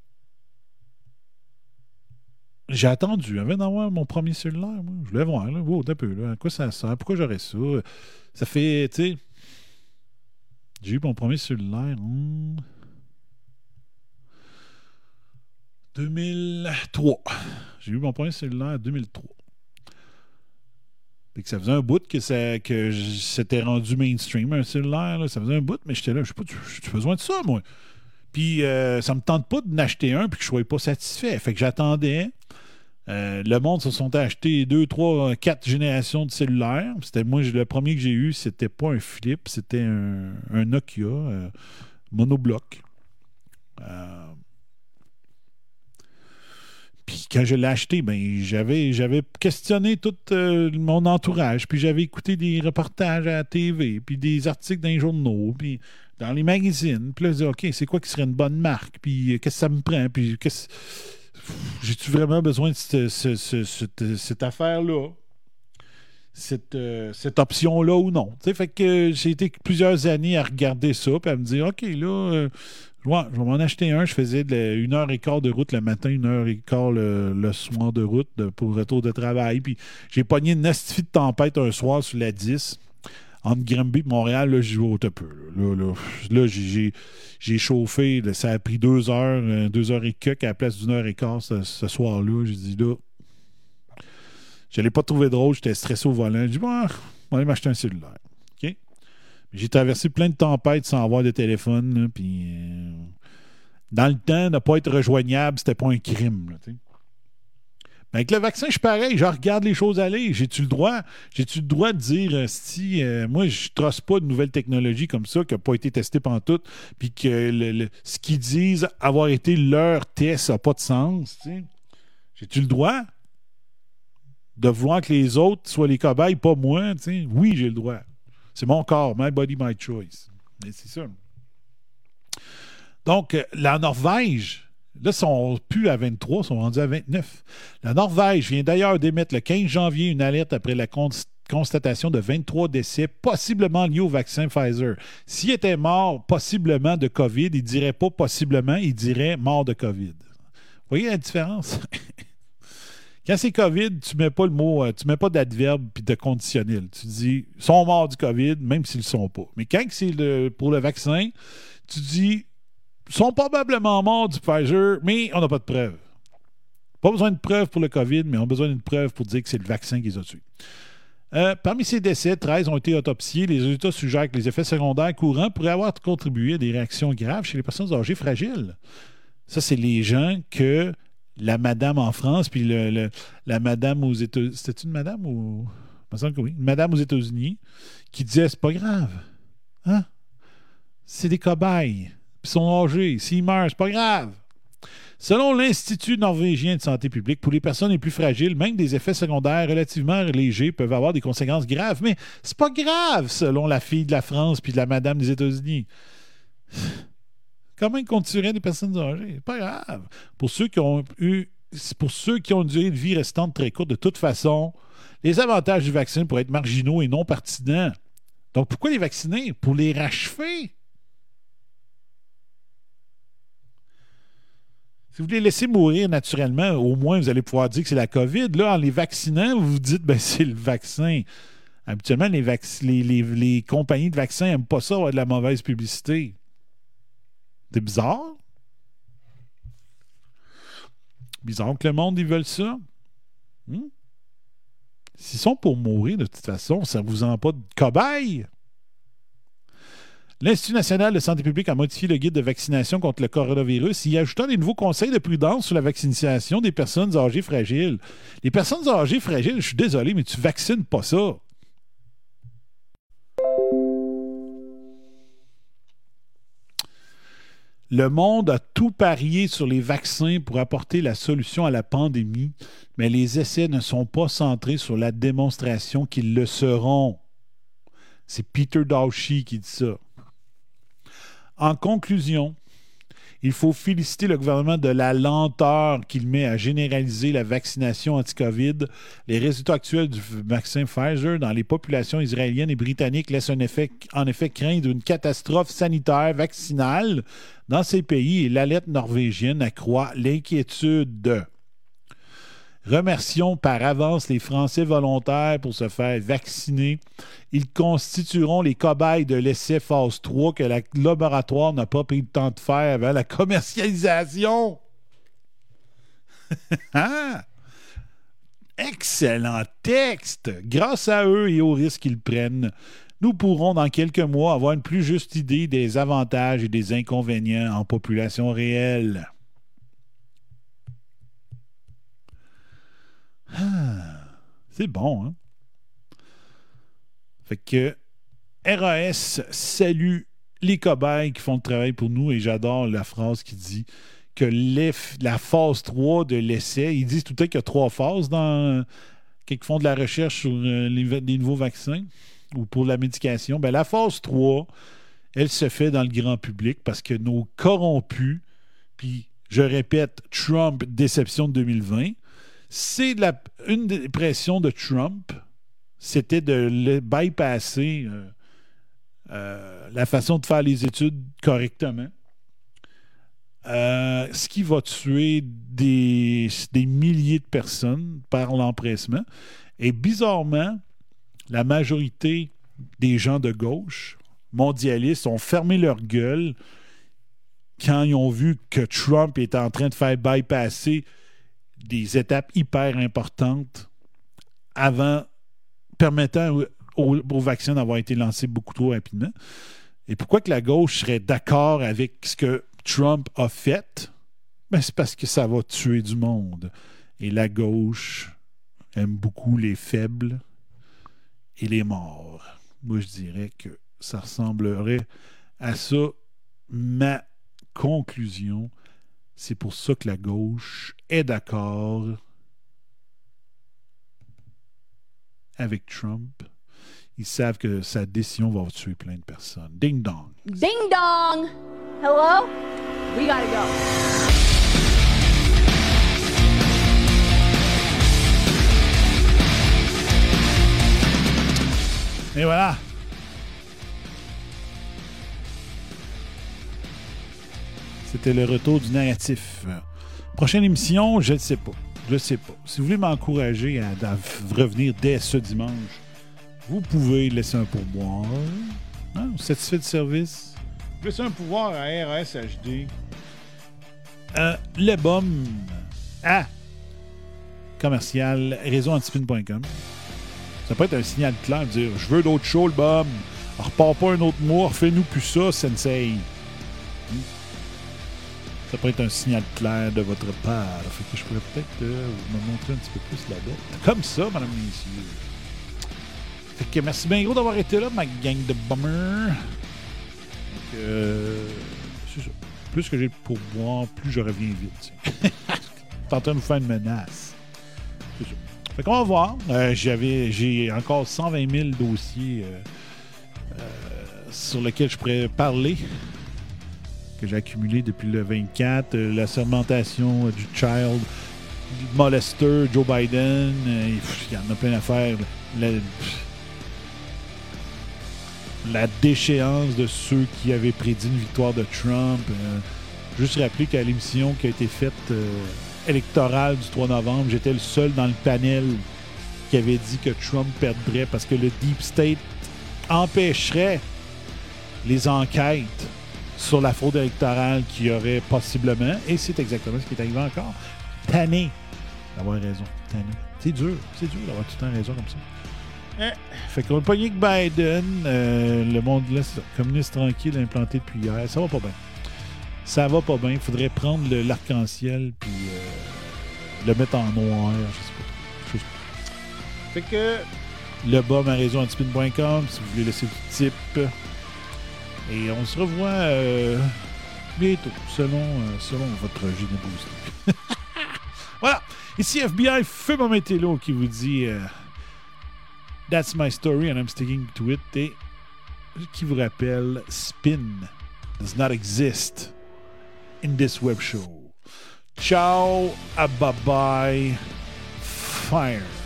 [SPEAKER 4] j'ai attendu, avant d'avoir mon premier cellulaire, moi. Je voulais voir, là, wow, un peu, là, à quoi ça sert, pourquoi j'aurais ça? Ça fait, tu sais, j'ai eu mon premier cellulaire en 2003. J'ai eu mon premier cellulaire en 2003. Fait que ça faisait un bout que, ça, que c'était rendu mainstream, un cellulaire. là. Ça faisait un bout, mais j'étais là, je sais pas, j'ai besoin de ça, moi? Puis euh, ça me tente pas de n'acheter un puis que je sois pas satisfait. Fait que j'attendais. Euh, le monde se sont achetés deux, trois, quatre générations de cellulaires. C'était moi, le premier que j'ai eu, c'était pas un flip, c'était un, un Nokia euh, monobloc. Puis quand je l'ai acheté, ben j'avais j'avais questionné tout euh, mon entourage, puis j'avais écouté des reportages à la TV, puis des articles dans les journaux, puis dans les magazines. Puis là, je disais, OK, c'est quoi qui serait une bonne marque? Puis euh, qu'est-ce que ça me prend? Puis qu'est-ce... J'ai-tu vraiment besoin de cette, ce- ce- cette- cette affaire-là? Cette, euh, cette option-là ou non? Tu sais, fait que j'ai été plusieurs années à regarder ça, puis à me dire, OK, là... Je vais m'en acheter un. Je faisais une heure et quart de route le matin, une heure et quart le, soir de route de- pour retour de travail. Puis j'ai pogné une astifi de tempête un soir sur la 10. Entre Granby et Montréal, là, j'y vais au peu. Là, là, là, j'ai- chauffé. ça a pris deux heures, euh, deux heures et quelques à la place d'une heure et quart ce, ce soir-là. J'ai dit là. Je l'ai pas trouvé drôle, j'étais stressé au volant. J'ai dit, bon, on va aller m'acheter un cellulaire. J'ai traversé plein de tempêtes sans avoir de téléphone. puis, euh, dans le temps, ne pas être rejoignable, c'était pas un crime. Mais avec le vaccin, je suis pareil. Je regarde les choses aller. J'ai-tu le droit? J'ai-tu le droit de dire, si euh, moi, je trosse pas de nouvelles technologies comme ça qui n'a pas été testée pendant tout, puis que ce qu'ils disent avoir été leur test n'a pas de sens. J'ai-tu le droit de vouloir que les autres soient les cobayes, pas moi? Oui, j'ai le droit. C'est mon corps, my body, my choice. Mais c'est ça. Donc, euh, la Norvège, là, ils sont plus à 23, ils sont rendus à 29. La Norvège vient d'ailleurs d'émettre le 15 janvier une alerte après la con- constatation de 23 décès possiblement liés au vaccin Pfizer. S'il était mort possiblement de COVID, il dirait pas possiblement, il dirait mort de COVID. Voyez la différence? Quand c'est COVID, tu mets pas le mot, euh, tu mets pas d'adverbe puis de conditionnel. Tu dis sont morts du COVID, même s'ils le sont pas. Mais quand c'est le- pour le vaccin, tu dis sont probablement morts du Pfizer, mais on n'a pas de preuves. Pas besoin de preuves pour le COVID, mais on a besoin d'une preuve pour dire que c'est le vaccin qui les a tués. Euh, parmi ces décès, 13 ont été autopsiés. Les résultats suggèrent que les effets secondaires courants pourraient avoir contribué à des réactions graves chez les personnes âgées fragiles. Ça, c'est les gens que la madame en France, puis la madame aux États-Unis. C'était une madame ou. Une madame aux États-Unis qui disait c'est pas grave. Hein? C'est des cobayes. Puis ils sont âgés. S'ils meurent, c'est pas grave. Selon l'Institut norvégien de santé publique, pour les personnes les plus fragiles, même des effets secondaires relativement légers peuvent avoir des conséquences graves. Mais c'est pas grave, selon la fille de la France puis de la madame des États-Unis. Comment qu'on tuerait des personnes âgées? Pas grave. Pour ceux qui ont eu. Pour ceux qui ont une durée de vie restante très courte, de toute façon, les avantages du vaccin pourraient être marginaux et non pertinents. Donc, pourquoi les vacciner? Pour les rachever? Si vous les laissez mourir naturellement, au moins vous allez pouvoir dire que c'est la COVID. Là, en les vaccinant, vous vous dites ben c'est le vaccin. Habituellement, les, les, les- les compagnies de vaccins n'aiment pas ça avoir de la mauvaise publicité. C'est bizarre. Bizarre que le monde, ils veulent ça. Hmm? S'ils sont pour mourir, de toute façon, ça vous en pas de cobaye. L'Institut national de santé publique a modifié le guide de vaccination contre le coronavirus, y ajoutant des nouveaux conseils de prudence sur la vaccination des personnes âgées fragiles. Les personnes âgées fragiles, je suis désolé, mais tu vaccines pas ça. Le monde a tout parié sur les vaccins pour apporter la solution à la pandémie, mais les essais ne sont pas centrés sur la démonstration qu'ils le seront. C'est Peter Dauchi qui dit ça. En conclusion, il faut féliciter le gouvernement de la lenteur qu'il met à généraliser la vaccination anti-COVID. Les résultats actuels du vaccin Pfizer dans les populations israéliennes et britanniques laissent en effet, craindre une catastrophe sanitaire vaccinale dans ces pays et l'alerte norvégienne accroît l'inquiétude. Remercions par avance les Français volontaires pour se faire vacciner. Ils constitueront les cobayes de l'essai phase 3 que le laboratoire n'a pas pris le temps de faire avant la commercialisation. Ah! Excellent texte! Grâce à eux et aux risques qu'ils prennent, nous pourrons dans quelques mois avoir une plus juste idée des avantages et des inconvénients en population réelle. Ah, c'est bon, hein? Fait que RAS salue les cobayes qui font le travail pour nous et j'adore la phrase qui dit que la phase 3 de l'essai, ils disent tout le temps qu'il y a trois phases dans qui font de la recherche sur euh, les, nouveaux vaccins ou pour la médication. Ben, la phase 3, elle se fait dans le grand public parce que nos corrompus, puis je répète, Trump, déception de 2020, c'est une des pressions de Trump, c'était de le bypasser euh, euh, la façon de faire les études correctement. Euh, ce qui va tuer des, des milliers de personnes par l'empressement. Et bizarrement, la majorité des gens de gauche, mondialistes, ont fermé leur gueule quand ils ont vu que Trump était en train de faire bypasser des étapes hyper importantes avant permettant au, au- vaccin d'avoir été lancé beaucoup trop rapidement. Et pourquoi que la gauche serait d'accord avec ce que Trump a fait? Ben, c'est parce que ça va tuer du monde. Et la gauche aime beaucoup les faibles et les morts. Moi, je dirais que ça ressemblerait à ça. Ma conclusion, c'est pour ça que la gauche est d'accord avec Trump. Ils savent que sa décision va tuer plein de personnes. Ding dong.
[SPEAKER 6] Ding dong! Hello? We gotta go.
[SPEAKER 4] Et voilà. C'était le retour du narratif. Prochaine émission, je ne sais pas. Je ne sais pas. Si vous voulez m'encourager à, à revenir dès ce dimanche, vous pouvez laisser un pourboire. Hein? Satisfait du service? Laissez un pouvoir à RSHD. Euh, le BOM à commercial réseauantispin.com. Ça peut être un signal clair de dire Je veux d'autres shows, le BOM. Repars pas un autre mois, refais-nous plus ça, Sensei. Ça peut être un signal clair de votre part. Fait que je pourrais peut-être euh, vous montrer un petit peu plus la bête. Comme ça, madame messieurs. Fait que merci bien gros d'avoir été là, ma gang de bummers. Euh, c'est ça. Plus que j'ai pour boire, plus je reviens vite. T'es en train de nous faire une menace. C'est ça. Fait qu'on va voir. Euh, j'avais, j'ai encore 120 000 dossiers euh, sur lesquels je pourrais parler que j'ai accumulé depuis le 24. Euh, la sermentation euh, du child molester, Joe Biden. euh, Il y en a plein à faire. La, déchéance de ceux qui avaient prédit une victoire de Trump. Juste rappeler qu'à l'émission qui a été faite électorale du 3 novembre, j'étais le seul dans le panel qui avait dit que Trump perdrait parce que le Deep State empêcherait les enquêtes sur la fraude électorale qu'il y aurait possiblement. Et c'est exactement ce qui est arrivé encore. Tanné d'avoir raison. Tanné. C'est dur. C'est dur d'avoir tout le temps raison comme ça. Eh, Fait qu'on a pogné que Biden, euh, le monde là, communiste tranquille implanté depuis hier. Ça va pas bien. Ça va pas bien. Il faudrait prendre l'arc-en-ciel puis euh, le mettre en noir. Je sais pas. Je sais pas. Fait que le bas ma raison antispin.com si vous voulez laisser du type. Et on se revoit euh, bientôt, selon, euh, selon votre générosité. voilà. Ici FBI Feu Mométello qui vous dit euh, That's my story and I'm sticking to it. Et qui vous rappelle Spin does not exist in this web show. Ciao, à bye bye, fire.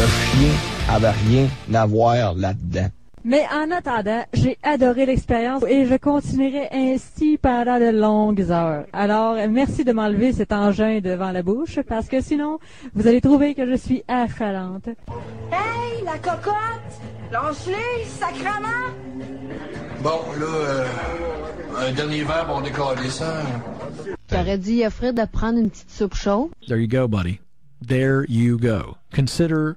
[SPEAKER 7] Le chien avait rien à voir là-dedans.
[SPEAKER 8] Mais en attendant, j'ai adoré l'expérience et je continuerai ainsi pendant de longues heures. Alors, merci de m'enlever cet engin devant la bouche parce que sinon, vous allez trouver que je suis affalante.
[SPEAKER 6] Hey, la cocotte! Lance-les, sacrement!
[SPEAKER 1] Bon, là, euh, un dernier verre, on décolle ça.
[SPEAKER 9] T'aurais dû y offrir de prendre une petite soupe chaude?
[SPEAKER 10] There you go, buddy. There you go. Consider